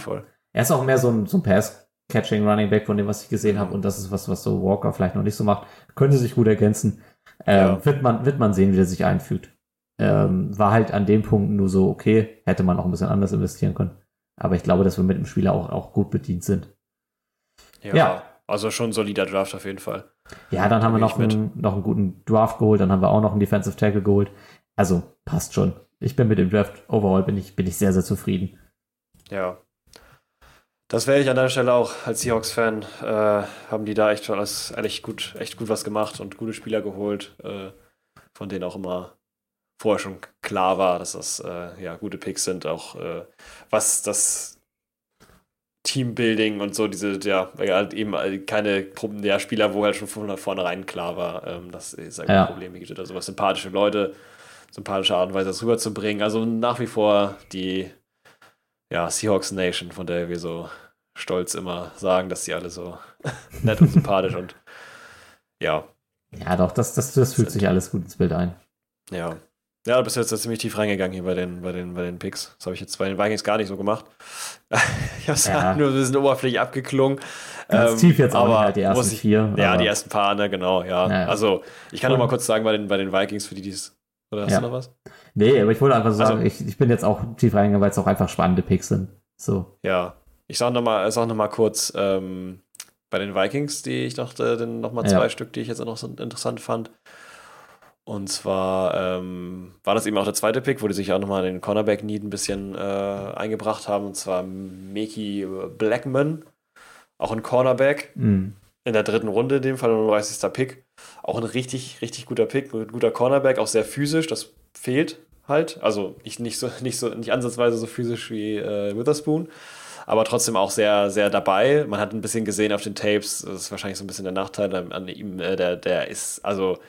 Er ist auch mehr so ein, so ein Pass-Catching Running Back von dem, was ich gesehen habe. Und das ist was, was so Walker vielleicht noch nicht so macht. Könnte sich gut ergänzen. Ähm, ja. wird, man, wird man sehen, wie er sich einfügt. Ähm, war halt an dem Punkt nur so, okay, hätte man auch ein bisschen anders investieren können. Aber ich glaube, dass wir mit dem Spieler auch, auch gut bedient sind. Ja, ja. also schon ein solider Draft auf jeden Fall. Ja, dann haben wir noch einen, noch einen guten Draft geholt, dann haben wir auch noch einen Defensive Tackle geholt. Also passt schon. Ich bin mit dem Draft overall bin ich, bin ich sehr, sehr zufrieden. Ja. Das wäre ich an der Stelle auch als Seahawks-Fan. Äh, haben die da echt schon alles ehrlich gut, echt gut was gemacht und gute Spieler geholt, äh, von denen auch immer vorher schon klar war, dass das äh, ja gute Picks sind, auch äh, was das Teambuilding und so, diese, ja, halt eben keine ja, Spieler, wo halt schon von vornherein klar war, ähm, dass es ja. Problem gibt. Also was sympathische Leute, sympathische Art und Weise das rüberzubringen. Also nach wie vor die ja, Seahawks Nation, von der wir so stolz immer sagen, dass sie alle so nett und sympathisch und ja. Ja, doch, das, das, das fühlt sich alles gut ins Bild ein. Ja. Ja, du bist jetzt ziemlich tief reingegangen hier bei den, bei den, bei den Picks. Das habe ich jetzt bei den Vikings gar nicht so gemacht. ich habe es ja. halt nur ein bisschen oberflächlich abgeklungen. Ganz ähm, tief jetzt auch halt die ersten ich, vier. Ja, die ersten paar, ne, genau, ja. ja, ja. Also, ich kann noch mal kurz sagen, bei den, bei den Vikings, für die, die es. Oder hast du noch was? Nee, aber ich wollte einfach sagen, also, ich, ich bin jetzt auch tief reingegangen, weil es auch einfach spannende Picks sind. So. Ja. Ich noch, mal, sag noch mal kurz, ähm, bei den Vikings, die ich noch, äh, noch mal zwei Stück, die ich jetzt noch so interessant fand. Und zwar ähm, war das eben auch der zweite Pick, wo die sich auch nochmal den Cornerback-Need ein bisschen äh, eingebracht haben. Und zwar Mickey Blackman, auch ein Cornerback. Mhm. In der dritten Runde, in dem Fall 39. Pick. Auch ein richtig, richtig guter Pick, ein guter Cornerback, auch sehr physisch. Das fehlt halt. Also nicht, nicht, so, nicht, so, nicht ansatzweise so physisch wie äh, Witherspoon aber trotzdem auch sehr, sehr dabei. Man hat ein bisschen gesehen auf den Tapes, das ist wahrscheinlich so ein bisschen der Nachteil an, ihm, äh, der, der ist, also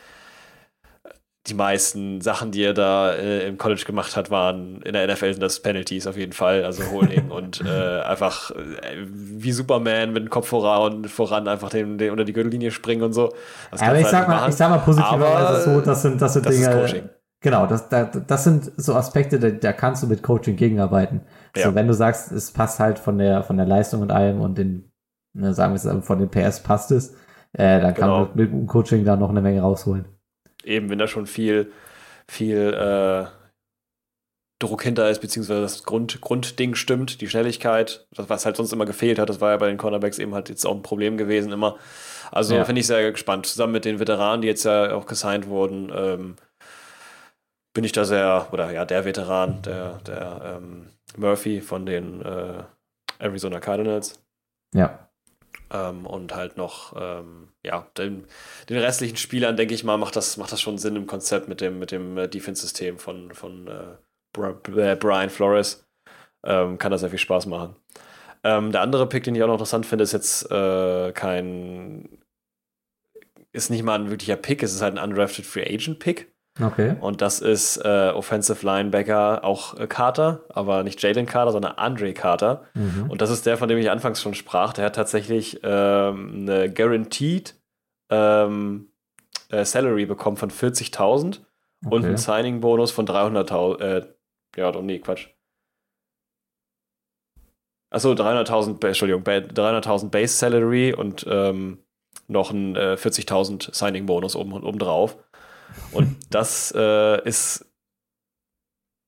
die meisten Sachen, die er da äh, im College gemacht hat, waren in der NFL sind das Penalties auf jeden Fall, also Holding und äh, einfach äh, wie Superman mit dem Kopf voran, voran einfach den, den unter die Gürtellinie springen und so. Das aber ich sag, mal, ich sag mal positiverweise so, das sind, das sind das Dinge. Genau, das, das, das sind so Aspekte, da, da kannst du mit Coaching gegenarbeiten. Ja. So, wenn du sagst, es passt halt von der, von der Leistung und allem und den, ne, sagen wir es, von den PS passt es, äh, dann kann genau. man mit dem Coaching da noch eine Menge rausholen eben, wenn da schon viel, viel äh, Druck hinter ist, beziehungsweise das Grund, Grundding stimmt, die Schnelligkeit, das, was halt sonst immer gefehlt hat, das war ja bei den Cornerbacks eben halt jetzt auch ein Problem gewesen immer. Also ja. finde ich sehr gespannt. Zusammen mit den Veteranen, die jetzt ja auch gesigned wurden, ähm, bin ich da sehr, oder ja, der Veteran, der, der ähm, Murphy von den äh, Arizona Cardinals. Ja. Ähm, und halt noch, ähm, ja, den, den, restlichen Spielern, denke ich mal, macht das, macht das schon Sinn im Konzept mit dem, mit dem äh, Defense-System von, von äh, Brian Flores. Ähm, kann das sehr viel Spaß machen. Ähm, der andere Pick, den ich auch noch interessant finde, ist jetzt äh, kein, ist nicht mal ein wirklicher Pick, es ist halt ein undrafted Free Agent Pick. Okay. Und das ist äh, Offensive Linebacker, auch äh, Carter, aber nicht Jalen Carter, sondern Andre Carter. Mhm. Und das ist der, von dem ich anfangs schon sprach. Der hat tatsächlich ähm, eine Guaranteed ähm, äh, Salary bekommen von 40.000 okay. und einen Signing-Bonus von 300.000. Äh, ja, doch, nee, Quatsch. Achso, 300.000, Entschuldigung, 300.000 Base Salary und ähm, noch ein äh, 40.000 Signing-Bonus oben, oben drauf. Und das äh, ist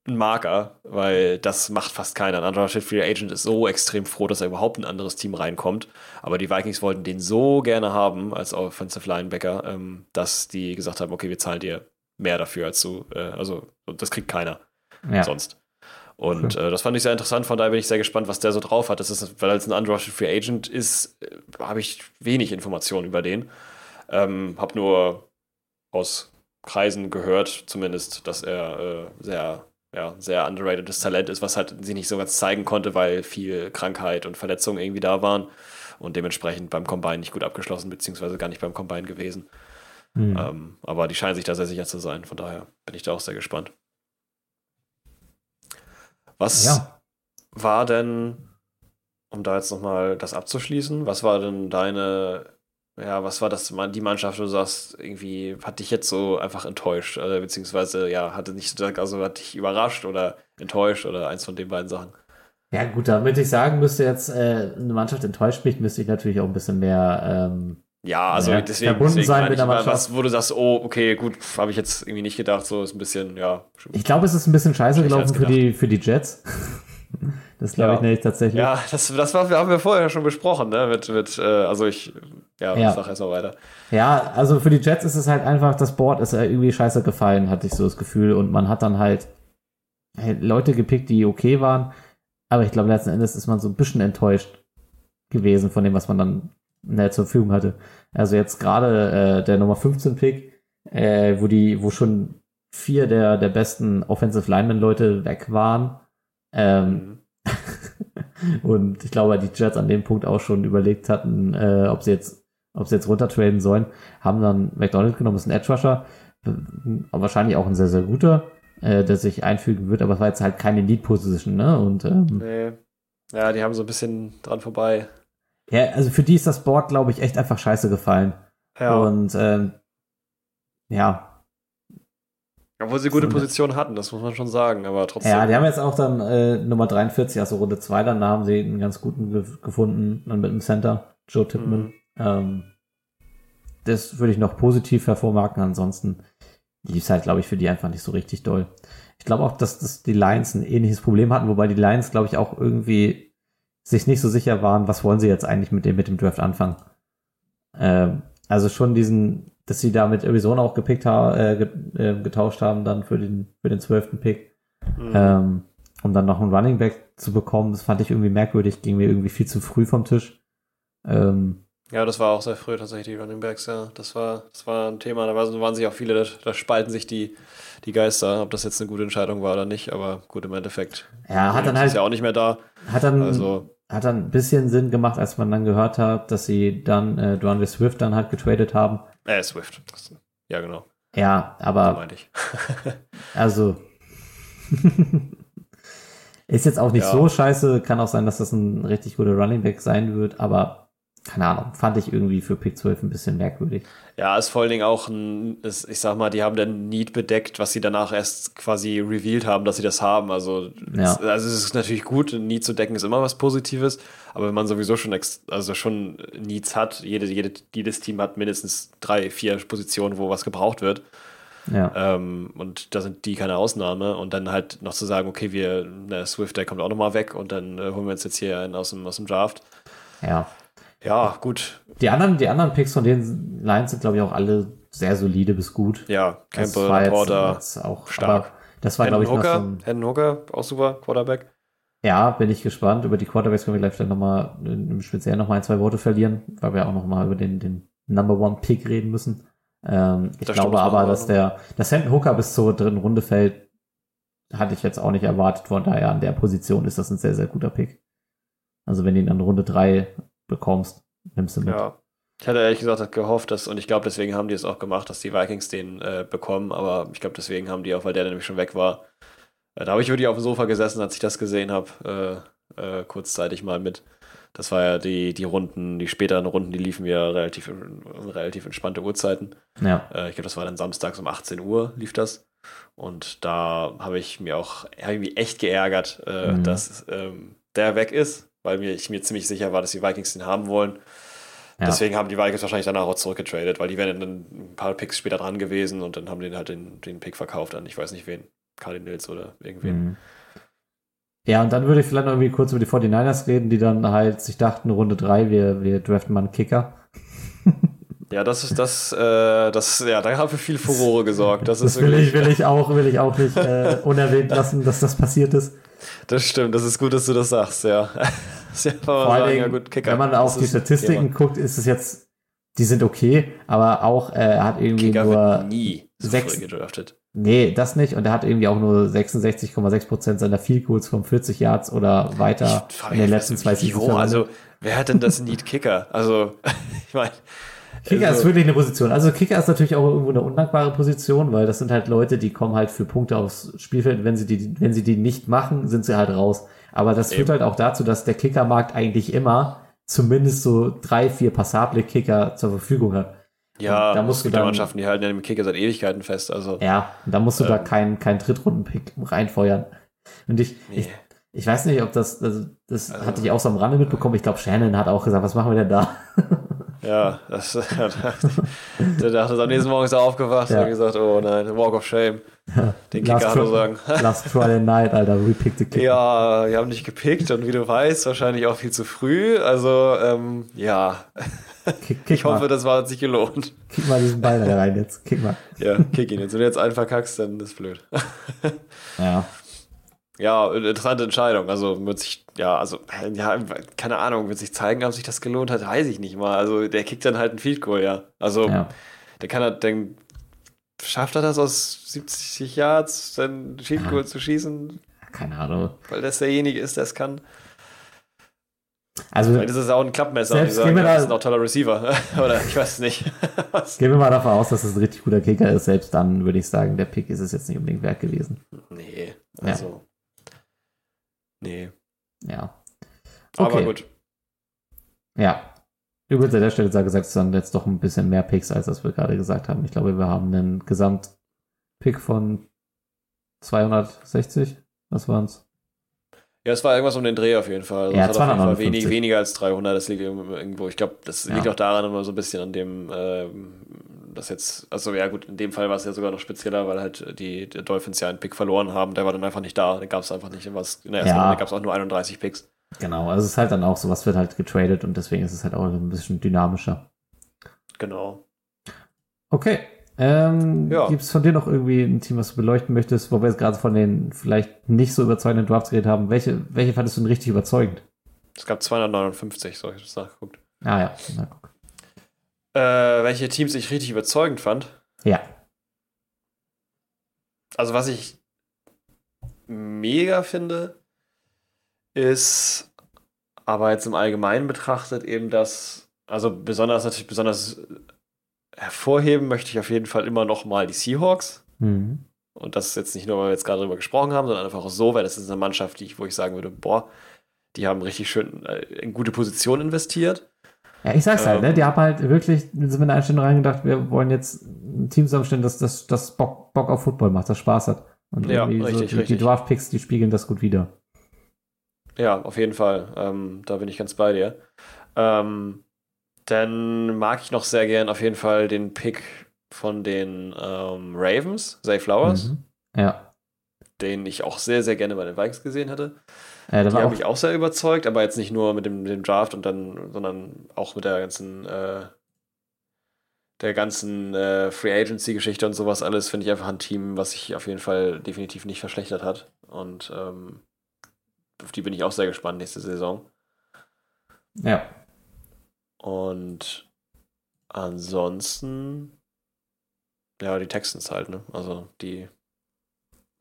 ein Marker, weil das macht fast keiner. Ein undrafted Free Agent ist so extrem froh, dass er überhaupt ein anderes Team reinkommt. Aber die Vikings wollten den so gerne haben als Offensive Linebacker, ähm, dass die gesagt haben, okay, wir zahlen dir mehr dafür als du. Äh, also das kriegt keiner ja. sonst. Und äh, das fand ich sehr interessant, von daher bin ich sehr gespannt, was der so drauf hat. Das ist, weil als ein undrafted Free Agent ist, äh, habe ich wenig Informationen über den. Ähm, hab nur aus Kreisen gehört, zumindest, dass er äh, sehr, ja, sehr underratedes Talent ist, was halt sie nicht so ganz zeigen konnte, weil viel Krankheit und Verletzungen irgendwie da waren und dementsprechend beim Combine nicht gut abgeschlossen, beziehungsweise gar nicht beim Combine gewesen. Mhm. Ähm, aber die scheinen sich da sehr sicher zu sein, von daher bin ich da auch sehr gespannt. Was ja. war denn, um da jetzt nochmal das abzuschließen, was war denn deine, ja, was war das, die Mannschaft, wo du sagst, irgendwie hat dich jetzt so einfach enttäuscht, oder beziehungsweise, ja, hatte nicht, also hat dich überrascht oder enttäuscht oder eins von den beiden Sachen? Ja, gut, damit ich sagen müsste, jetzt äh, eine Mannschaft enttäuscht mich, müsste ich natürlich auch ein bisschen mehr ähm, ja, also ja, deswegen, verbunden deswegen sein mit der Mannschaft. Was, wo du sagst, oh, okay, gut, habe ich jetzt irgendwie nicht gedacht, so ist ein bisschen, ja. Ich glaube, es ist ein bisschen scheiße gelaufen für die, für die Jets. Das glaube ja. ich nicht tatsächlich. Ja, das, das war, haben wir vorher schon besprochen, ne? Mit, mit, äh, also ich, ja, ja. sag erstmal weiter. Ja, also für die Jets ist es halt einfach, das Board ist irgendwie scheiße gefallen, hatte ich so das Gefühl. Und man hat dann halt Leute gepickt, die okay waren. Aber ich glaube, letzten Endes ist man so ein bisschen enttäuscht gewesen von dem, was man dann ne, zur Verfügung hatte. Also jetzt gerade äh, der Nummer 15 Pick, äh, wo die, wo schon vier der, der besten Offensive Lineman Leute weg waren. Ähm, mhm. und ich glaube, die Jets an dem Punkt auch schon überlegt hatten, äh, ob sie jetzt, ob sie jetzt runtertraden sollen, haben dann McDonald genommen, ist ein Edge Rusher, wahrscheinlich auch ein sehr, sehr guter, äh, der sich einfügen wird, aber es war jetzt halt keine Lead Position, ne? Und, ähm, nee. Ja, die haben so ein bisschen dran vorbei ja, also für die ist das Board, glaube ich, echt einfach scheiße gefallen. Ja. Und ähm, ja. Obwohl sie gute Position hatten, das muss man schon sagen, aber trotzdem. Ja, die haben jetzt auch dann äh, Nummer 43, also Runde 2, dann da haben sie einen ganz guten ge gefunden, dann mit dem Center, Joe Tippmann. Mhm. Ähm, das würde ich noch positiv hervormarken, ansonsten lief es halt, glaube ich, für die einfach nicht so richtig doll. Ich glaube auch, dass, dass die Lions ein ähnliches Problem hatten, wobei die Lions, glaube ich, auch irgendwie sich nicht so sicher waren, was wollen sie jetzt eigentlich mit dem, mit dem Draft anfangen. Ähm, also schon diesen, dass sie da mit Arizona auch gepickt haben, äh, äh, getauscht haben dann für den, für den zwölften Pick. Mhm. Ähm, um dann noch einen Running Back zu bekommen, das fand ich irgendwie merkwürdig, ging mir irgendwie viel zu früh vom Tisch. Ähm, ja, das war auch sehr früh tatsächlich, die Running Backs, ja. Das war, das war ein Thema, da waren sich auch viele, da, da spalten sich die, die Geister, ob das jetzt eine gute Entscheidung war oder nicht, aber gut, im Endeffekt. Ja, hat dann halt. Ist ja auch nicht mehr da. Hat dann, also, hat dann ein bisschen Sinn gemacht, als man dann gehört hat, dass sie dann äh, DeAndre Swift dann halt getradet haben. Äh, Swift. Ja, genau. Ja, aber. So also. ist jetzt auch nicht ja. so scheiße. Kann auch sein, dass das ein richtig guter Running Back sein wird, aber keine Ahnung, fand ich irgendwie für Pick 12 ein bisschen merkwürdig. Ja, ist vor allen Dingen auch ein, ist, ich sag mal, die haben dann Need bedeckt, was sie danach erst quasi revealed haben, dass sie das haben. Also, ja. es, also es ist natürlich gut, Need zu decken ist immer was Positives, aber wenn man sowieso schon, also schon Needs hat, jede, jede, jedes Team hat mindestens drei, vier Positionen, wo was gebraucht wird. Ja. Ähm, und da sind die keine Ausnahme. Und dann halt noch zu sagen, okay, wir, der Swift, der kommt auch nochmal weg und dann äh, holen wir uns jetzt hier einen aus dem, aus dem Draft. Ja. Ja, gut. Die anderen, die anderen Picks von den Lines sind, glaube ich, auch alle sehr solide bis gut. Ja, Campbell, Porter, auch stark. das war, glaube ich, Hooker, noch so ein, Hooker, auch super, Quarterback. Ja, bin ich gespannt. Über die Quarterbacks können wir gleich vielleicht nochmal, im Speziellen nochmal ein, zwei Worte verlieren, weil wir auch nochmal über den, den Number One Pick reden müssen. Ähm, ich das glaube aber, dass der, dass Hendon Hooker bis zur dritten Runde fällt, hatte ich jetzt auch nicht erwartet. Von daher an der Position ist das ein sehr, sehr guter Pick. Also wenn ihn an Runde drei bekommst, nimmst du mit. Ja. Ich hatte ehrlich gesagt gehofft, dass, und ich glaube, deswegen haben die es auch gemacht, dass die Vikings den äh, bekommen, aber ich glaube, deswegen haben die auch, weil der nämlich schon weg war. Äh, da habe ich wirklich auf dem Sofa gesessen, als ich das gesehen habe, äh, äh, kurzzeitig mal mit. Das war ja die, die Runden, die späteren Runden, die liefen ja relativ, relativ entspannte Uhrzeiten. Ja. Äh, ich glaube, das war dann samstags um 18 Uhr lief das. Und da habe ich mir auch irgendwie echt geärgert, äh, mhm. dass ähm, der weg ist, weil mir, ich mir ziemlich sicher war, dass die Vikings den haben wollen. Ja. Deswegen haben die Vikings wahrscheinlich danach auch zurückgetradet, weil die wären dann ein paar Picks später dran gewesen und dann haben die halt den, den Pick verkauft an ich weiß nicht wen. Cardinals oder irgendwen. Mhm. Ja, und dann würde ich vielleicht noch irgendwie kurz über die 49ers reden, die dann halt sich dachten, Runde 3, wir, wir draften mal einen Kicker. Ja, das ist das, äh, das, ja, da haben wir viel Furore gesorgt. Das, Das ist will ich, will ich auch, will ich auch nicht äh, unerwähnt lassen, dass das passiert ist. das stimmt, das ist gut, dass du das sagst, ja. Ja, Vor allen Dingen, wenn man auf die Statistiken guckt, ist es jetzt, die sind okay, aber auch, äh, er hat irgendwie Kicker nur, nie sechs- gedraftet. nee, das nicht, und er hat irgendwie auch nur 66,6% seiner Field Goals von 40 Yards oder weiter in den letzten zwei Seasons. Also, wer hat denn das Need Kicker? Also, ich meine. Kicker also, ist wirklich eine Position. Also Kicker ist natürlich auch irgendwo eine undankbare Position, weil das sind halt Leute, die kommen halt für Punkte aufs Spielfeld. Wenn sie die, wenn sie die nicht machen, sind sie halt raus. Aber das führt Eben. halt auch dazu, dass der Kickermarkt eigentlich immer zumindest so drei, vier passable Kicker zur Verfügung hat. Ja, da musst es du gibt ja dann- Mannschaften, die halten ja den Kicker seit Ewigkeiten fest. Also, Ja, da musst du da Ähm. keinen keinen Drittrunden-Pick reinfeuern. Und ich, nee. ich, ich weiß nicht, ob das, also das Also- hatte ich auch so am Rande mitbekommen. Ich glaube, Shannon hat auch gesagt, was machen wir denn da? Ja, das, der dachte, am nächsten Morgen ist er aufgewacht Ja. und hat gesagt, oh nein, Walk of Shame. Den Kicker hat sagen. Last Try and Night, Alter, repickte Kicker. Ja, wir haben nicht gepickt und wie du weißt, wahrscheinlich auch viel zu früh. Also, ähm, ja, Kick, kick, ich hoffe, mal, das war sich gelohnt. kick mal diesen Ball da rein jetzt. Kick mal. Ja, kick ihn jetzt. Wenn du jetzt einen verkackst, dann ist blöd. Ja. Ja, interessante Entscheidung. Also wird sich, ja, also, ja, keine Ahnung, wird sich zeigen, ob sich das gelohnt hat, weiß ich nicht mal. Also der kickt dann halt einen Field Goal, ja. Also ja. der kann er, dann schafft er das aus 70 Yards, dann Field Goal zu schießen, Keine Ahnung. weil das derjenige ist, der es kann. Also Weil das ist auch ein Klappmesser. Selbst Dieser, gehen wir das da- ist ein auch toller Receiver. Oder ich weiß es nicht. Gehen wir mal davon aus, dass es ein richtig guter Kicker ist. Selbst dann würde ich sagen, der Pick ist es jetzt nicht unbedingt wert gewesen. Nee, Ja. Nee. Ja. Aber Okay. gut. Ja. Übrigens an der Stelle sei gesagt, es sind jetzt doch ein bisschen mehr Picks, als das wir gerade gesagt haben. Ich glaube, wir haben einen Gesamtpick von 260. Was waren's? Ja, es war irgendwas um den Dreh auf jeden Fall. Also Ja, Fall 259. wenig, weniger als 300. Das liegt irgendwo. Ich glaube, das Ja. liegt auch daran immer so ein bisschen an dem, ähm, das jetzt, also ja gut, in dem Fall war es ja sogar noch spezieller, weil halt die, die Dolphins ja einen Pick verloren haben. Der war dann einfach nicht da. Den gab es einfach nicht. Was, in der ersten Ja. Runde gab es auch nur 31 Picks. Genau, also es ist halt dann auch so, was wird halt getradet und deswegen ist es halt auch ein bisschen dynamischer. Genau. Okay. Ähm, Ja. Gibt es von dir noch irgendwie ein Team, was du beleuchten möchtest, wo wir jetzt gerade von den vielleicht nicht so überzeugenden Drafts geredet haben? Welche, welche fandest du denn richtig überzeugend? Es gab 259, so ich das nachgeguckt. Ah ja, na. Äh, welche Teams ich richtig überzeugend fand. Ja. Also was ich mega finde, ist aber jetzt im Allgemeinen betrachtet eben das, also besonders natürlich besonders hervorheben möchte ich auf jeden Fall immer noch mal die Seahawks. Mhm. Und das ist jetzt nicht nur, weil wir jetzt gerade drüber gesprochen haben, sondern einfach auch so, weil das ist eine Mannschaft, die ich, wo ich sagen würde, boah, die haben richtig schön äh, in gute Position investiert. Ja, ich sag's halt, ne? Ähm. Die haben halt wirklich, sind wir in eine Einstellung reingedacht, wir wollen jetzt ein Team zusammenstellen, das, das, das Bock, Bock auf Football macht, das Spaß hat. Und Ja, irgendwie richtig, so, die, die richtig. Draft-Picks, die spiegeln das gut wieder. Ja, auf jeden Fall. Ähm, da bin ich ganz bei dir. Ähm, dann mag ich noch sehr gern auf jeden Fall den Pick von den ähm, Ravens, Zay Flowers, Mhm. Ja. den ich auch sehr, sehr gerne bei den Vikings gesehen hätte. Äh, da Die war haben auch, mich auch sehr überzeugt, aber jetzt nicht nur mit dem, dem Draft und dann, sondern auch mit der ganzen, äh, der ganzen äh, Free Agency-Geschichte und sowas alles, finde ich einfach ein Team, was sich auf jeden Fall definitiv nicht verschlechtert hat. Und ähm, auf die bin ich auch sehr gespannt nächste Saison. ja. Und ansonsten, ja, die Texans halt, ne? Also die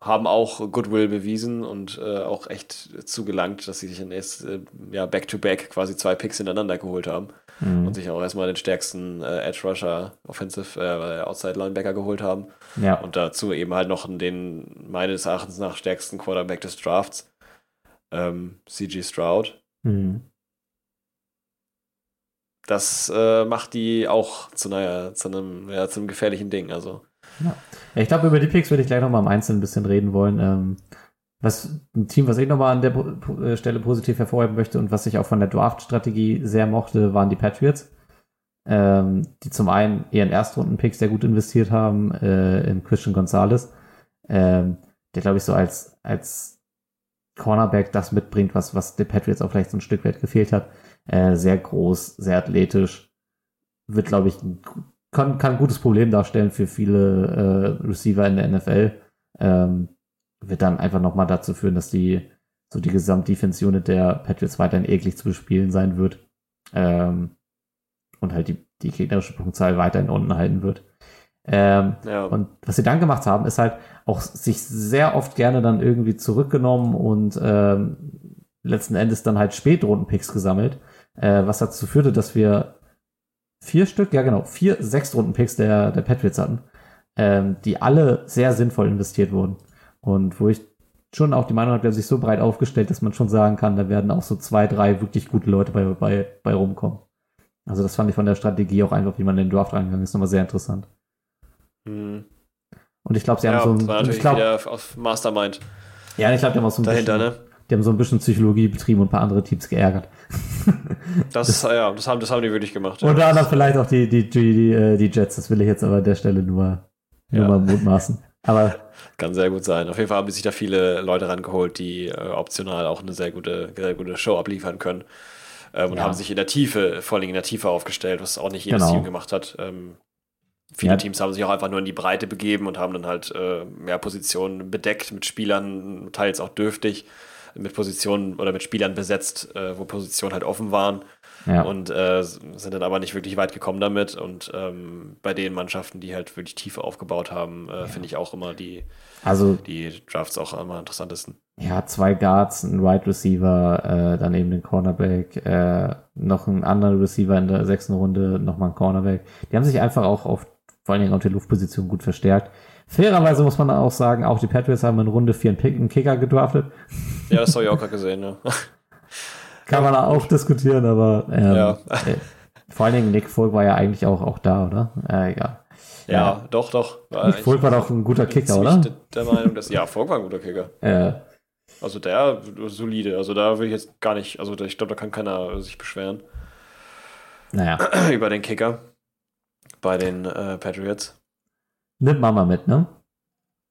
haben auch Goodwill bewiesen und äh, auch echt zugelangt, dass sie sich dann erst äh, ja, back-to-back quasi zwei Picks hintereinander geholt haben Mhm. und sich auch erstmal den stärksten äh, Edge Rusher, Offensive, äh, Outside Linebacker geholt haben ja. und dazu eben halt noch den meines Erachtens nach stärksten Quarterback des Drafts, ähm, CG Stroud. Mhm. das äh, macht die auch zu, naja, zu, einem, ja, zu einem gefährlichen Ding. Also, Ja, ich glaube, über die Picks würde ich gleich nochmal im Einzelnen ein bisschen reden wollen. Ähm, was ein Team, was ich nochmal an der äh, Stelle positiv hervorheben möchte und was ich auch von der Draft-Strategie sehr mochte, waren die Patriots. Ähm, die zum einen ihren Erstrunden-Pick sehr gut investiert haben äh, in Christian Gonzalez. Ähm, der glaube ich so als, als Cornerback das mitbringt, was, was den Patriots auch vielleicht so ein Stück weit gefehlt hat. Äh, sehr groß, sehr athletisch. Wird, glaube ich, kann, kann ein gutes Problem darstellen für viele äh, Receiver in der NFL. Ähm, wird dann einfach nochmal dazu führen, dass die so die Gesamtdefension der Patriots weiterhin eklig zu bespielen sein wird. Ähm, und halt die, die gegnerische Punktzahl weiterhin unten halten wird. Ähm, ja. Und was sie dann gemacht haben, ist halt auch sich sehr oft gerne dann irgendwie zurückgenommen und ähm, letzten Endes dann halt Spätrunden-Picks gesammelt, äh, was dazu führte, dass wir vier Stück, ja genau, vier Sechstrunden-Picks der, der Patriots hatten, ähm, die alle sehr sinnvoll investiert wurden. Und wo ich schon auch die Meinung habe, der sich so breit aufgestellt, dass man schon sagen kann, da werden auch so zwei, drei wirklich gute Leute bei, bei, bei rumkommen. Also das fand ich von der Strategie auch einfach, wie man in den Draft reingegangen ist, nochmal sehr interessant. Hm. Und ich glaube, sie ja, haben so ein. Ich glaub, auf Mastermind. Ja, ich glaube, die haben auch so ein dahinter, bisschen, ne? Die haben so ein bisschen Psychologie betrieben und ein paar andere Teams geärgert. Das, das, ja, das haben, das haben die wirklich gemacht. Ja. Unter anderem vielleicht auch die, die, die, die, äh, die Jets, das will ich jetzt aber an der Stelle nur, nur ja. mal mutmaßen. Aber kann sehr gut sein. Auf jeden Fall haben sich da viele Leute rangeholt, die äh, optional auch eine sehr gute, sehr gute Show abliefern können. Ähm, und ja. haben sich in der Tiefe, vor allem in der Tiefe aufgestellt, was auch nicht jedes genau. Team gemacht hat. Ähm, viele ja. Teams haben sich auch einfach nur in die Breite begeben und haben dann halt äh, mehr Positionen bedeckt mit Spielern, teils auch dürftig, mit Positionen oder mit Spielern besetzt, äh, wo Positionen halt offen waren. Ja. Und äh, sind dann aber nicht wirklich weit gekommen damit. Und ähm, bei den Mannschaften, die halt wirklich Tiefe aufgebaut haben, äh, ja. finde ich auch immer die, also, die Drafts auch immer interessantesten. Ja, zwei Guards, ein Wide Receiver, äh, dann eben den Cornerback, äh, noch ein anderer Receiver in der sechsten Runde, nochmal ein Cornerback. Die haben sich einfach auch auf, vor allen Dingen auf der Luftposition gut verstärkt. Fairerweise muss man auch sagen, auch die Patriots haben in Runde 4 einen, Kicker gedraftet. Ja, das habe ich auch gerade gesehen, ja. Kann man auch diskutieren, aber ähm, ja. äh, vor allen Dingen Nick Folk war ja eigentlich auch, auch da, oder? Äh, egal. Ja, ja, doch, doch. Nick Folk war doch ein guter Kicker, oder? Der Meinung, dass, ja, Folk war ein guter Kicker. Äh, also der solide. Also da will ich jetzt gar nicht, also ich glaube, da kann keiner sich beschweren. Naja. Über den Kicker bei den äh, Patriots. Nimmt Mama mit, ne?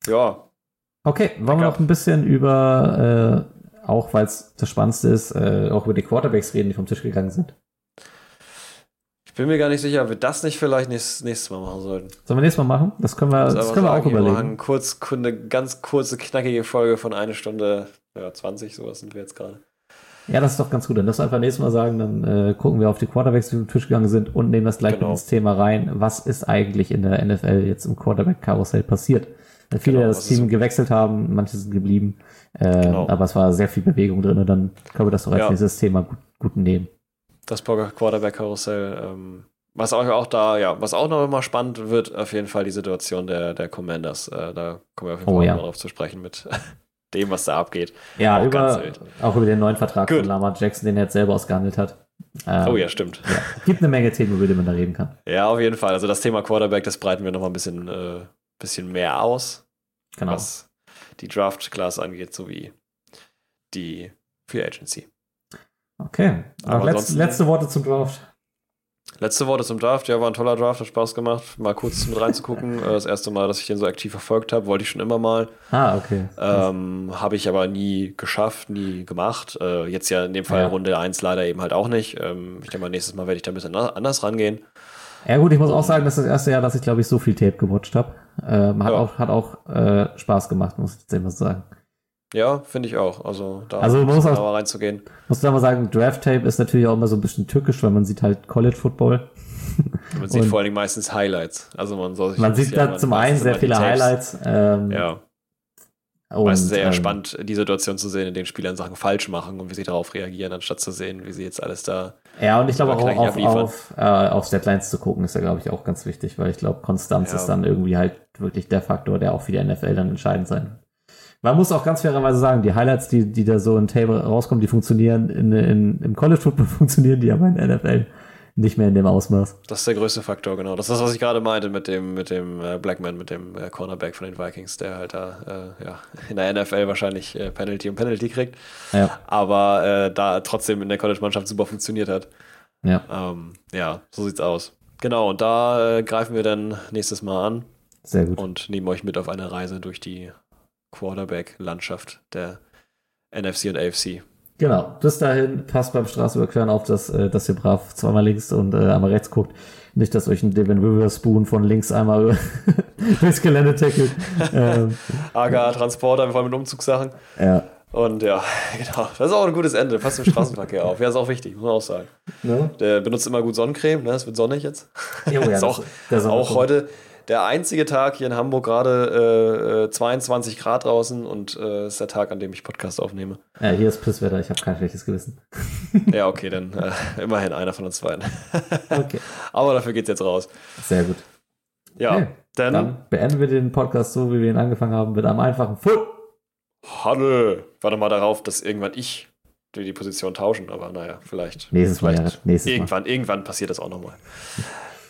Ja. Okay, wollen wir noch ein bisschen über äh, auch weil es das Spannendste ist, äh, auch über die Quarterbacks reden, die vom Tisch gegangen sind. Ich bin mir gar nicht sicher, ob wir das nicht vielleicht nächstes, nächstes Mal machen sollten. Sollen wir nächstes Mal machen? Das können wir, das können wir auch überlegen. Wir machen kurz, eine ganz kurze, knackige Folge von einer Stunde, ja, 20, sowas sind wir jetzt gerade. Ja, das ist doch ganz gut. Dann lass einfach nächstes Mal sagen, dann äh, gucken wir auf die Quarterbacks, die vom Tisch gegangen sind und nehmen das gleich genau. ins Thema rein. Was ist eigentlich in der NFL jetzt im Quarterback-Karussell passiert? Weil viele genau, das Team gewechselt haben, manche sind geblieben. Äh, genau. Aber es war sehr viel Bewegung drin und dann können wir das doch als ja. nächstes Thema gut, gut nehmen. Das Quarterback-Karussell. Ähm, was auch, auch da, ja, was auch noch mal spannend wird, auf jeden Fall die Situation der, der Commanders. Äh, da kommen wir auf jeden Fall oh, ja. darauf zu sprechen mit dem, was da abgeht. Ja, auch über, auch über den neuen Vertrag Good. von Lamar Jackson, den er jetzt selber ausgehandelt hat. Ähm, oh ja, stimmt. Ja, gibt eine Menge Themen, über die man da reden kann. Ja, auf jeden Fall. Also das Thema Quarterback, das breiten wir noch mal ein bisschen, äh, bisschen mehr aus. Genau. Was die Draft-Class angeht, sowie die Free Agency. Okay. Aber letzte, letzte Worte zum Draft. Letzte Worte zum Draft. Ja, war ein toller Draft, hat Spaß gemacht, mal kurz mit reinzugucken. Äh, das erste Mal, dass ich den so aktiv verfolgt habe, wollte ich schon immer mal. Ah, okay. Ähm, habe ich aber nie geschafft, nie gemacht. Äh, jetzt ja in dem Fall ja. Runde 1 leider eben halt auch nicht. Ähm, ich denke mal, nächstes Mal werde ich da ein bisschen anders rangehen. Ja gut, ich muss auch sagen, das ist das erste Jahr, dass ich glaube ich so viel Tape gewatcht habe. Ähm, hat, ja. auch, hat auch äh, Spaß gemacht, muss ich jetzt immer sagen. Ja, finde ich auch. Also da also muss auch, reinzugehen. Muss da mal sagen, Draft Tape ist natürlich auch immer so ein bisschen tückisch, weil man sieht halt College Football. Man sieht vor allen Dingen meistens Highlights. Also man soll sich Man sieht da zum einen sehr viele Highlights. Ähm, ja. Und, meistens sehr ähm, spannend, die Situation zu sehen, in denen Spieler Sachen falsch machen und wie sie darauf reagieren, anstatt zu sehen, wie sie jetzt alles da. Ja, und ich glaube auch auf, auf, äh, auf Deadlines zu gucken, ist ja, glaube ich, auch ganz wichtig, weil ich glaube, Konstanz ja. ist dann irgendwie halt wirklich der Faktor, der auch für die NFL dann entscheidend sein man muss auch ganz fairerweise sagen, die Highlights, die, die da so in Table rauskommen, die funktionieren in, in, im College Football funktionieren die aber in der NFL nicht mehr in dem Ausmaß. Das ist der größte Faktor, genau. Das ist das, was ich gerade meinte mit dem, mit dem äh, Blackman, mit dem äh, Cornerback von den Vikings, der halt da äh, ja, in der NFL wahrscheinlich äh, Penalty und Penalty kriegt. Ja. Aber äh, da trotzdem in der College-Mannschaft super funktioniert hat. Ja. Ähm, ja, so sieht's aus. Genau, und da äh, greifen wir dann nächstes Mal an. Sehr gut. Und nehmen euch mit auf eine Reise durch die Quarterback-Landschaft der NFC und AFC. Genau. Bis dahin, passt beim Straßenüberqueren auf, dass, äh, dass ihr brav zweimal links und äh, einmal rechts guckt. Nicht, dass euch ein Devin Witherspoon von links einmal durchs Gelände tackelt. ähm, AGA Transporter, vor allem mit Umzugssachen. ja. Und ja, genau. Das ist auch ein gutes Ende. Passt im Straßenverkehr auf. Ja, ist auch wichtig, muss man auch sagen. Ne? Der benutzt immer gut Sonnencreme, ne? Es wird sonnig jetzt. Jo, ja, ist das- auch, das ist auch heute der einzige Tag hier in Hamburg gerade äh, äh, 22 Grad draußen und äh, ist der Tag, an dem ich Podcast aufnehme. Ja, hier ist Pisswetter, ich habe kein schlechtes Gewissen. Ja, okay, dann äh, immerhin einer von uns beiden. Okay. Aber dafür geht's jetzt raus. Sehr gut. Ja, Okay. dann, Dann beenden wir den Podcast so, wie wir ihn angefangen haben, mit einem einfachen Full. Hanne. Warte mal darauf, dass irgendwann ich die, Position tauschen, aber naja, vielleicht. Nächstes Mal, vielleicht ja, nächstes Mal. irgendwann, irgendwann passiert das auch nochmal.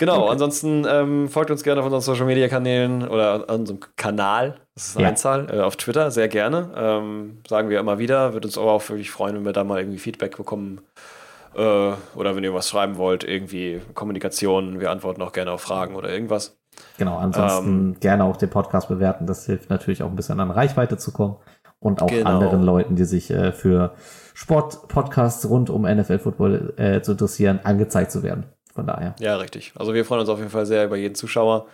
Genau, ansonsten ähm, folgt uns gerne auf unseren Social Media Kanälen oder an unserem Kanal, das ist eine Ja. Einzahl, äh, auf Twitter, sehr gerne. Ähm, sagen wir immer wieder, würde uns aber auch wirklich freuen, wenn wir da mal irgendwie Feedback bekommen. Äh, oder wenn ihr was schreiben wollt, irgendwie Kommunikation, wir antworten auch gerne auf Fragen oder irgendwas. Genau, ansonsten Ähm, gerne auch den Podcast bewerten. Das hilft natürlich auch ein bisschen an Reichweite zu kommen und auch Genau. anderen Leuten, die sich äh, für Sport-Podcasts rund um NFL-Football äh, zu interessieren, angezeigt zu werden. Von daher. Ja, richtig. Also wir freuen uns auf jeden Fall sehr über jeden Zuschauer.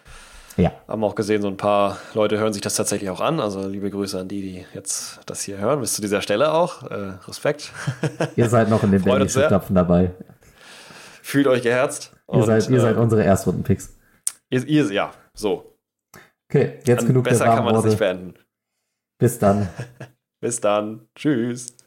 Ja, Haben auch gesehen, so ein paar Leute hören sich das tatsächlich auch an. Also liebe Grüße an die, die jetzt das hier hören. Bis zu dieser Stelle auch. Äh, Respekt. ihr seid noch in den sehr. Bandischen-Stapfen dabei. Fühlt euch geherzt. Ihr, seid, ihr äh, seid unsere Erstrunden-Picks. ihr, ihr, ja, so. Okay, jetzt Dann genug besser der kann man das nicht beenden. Bis dann. Bis dann. Tschüss.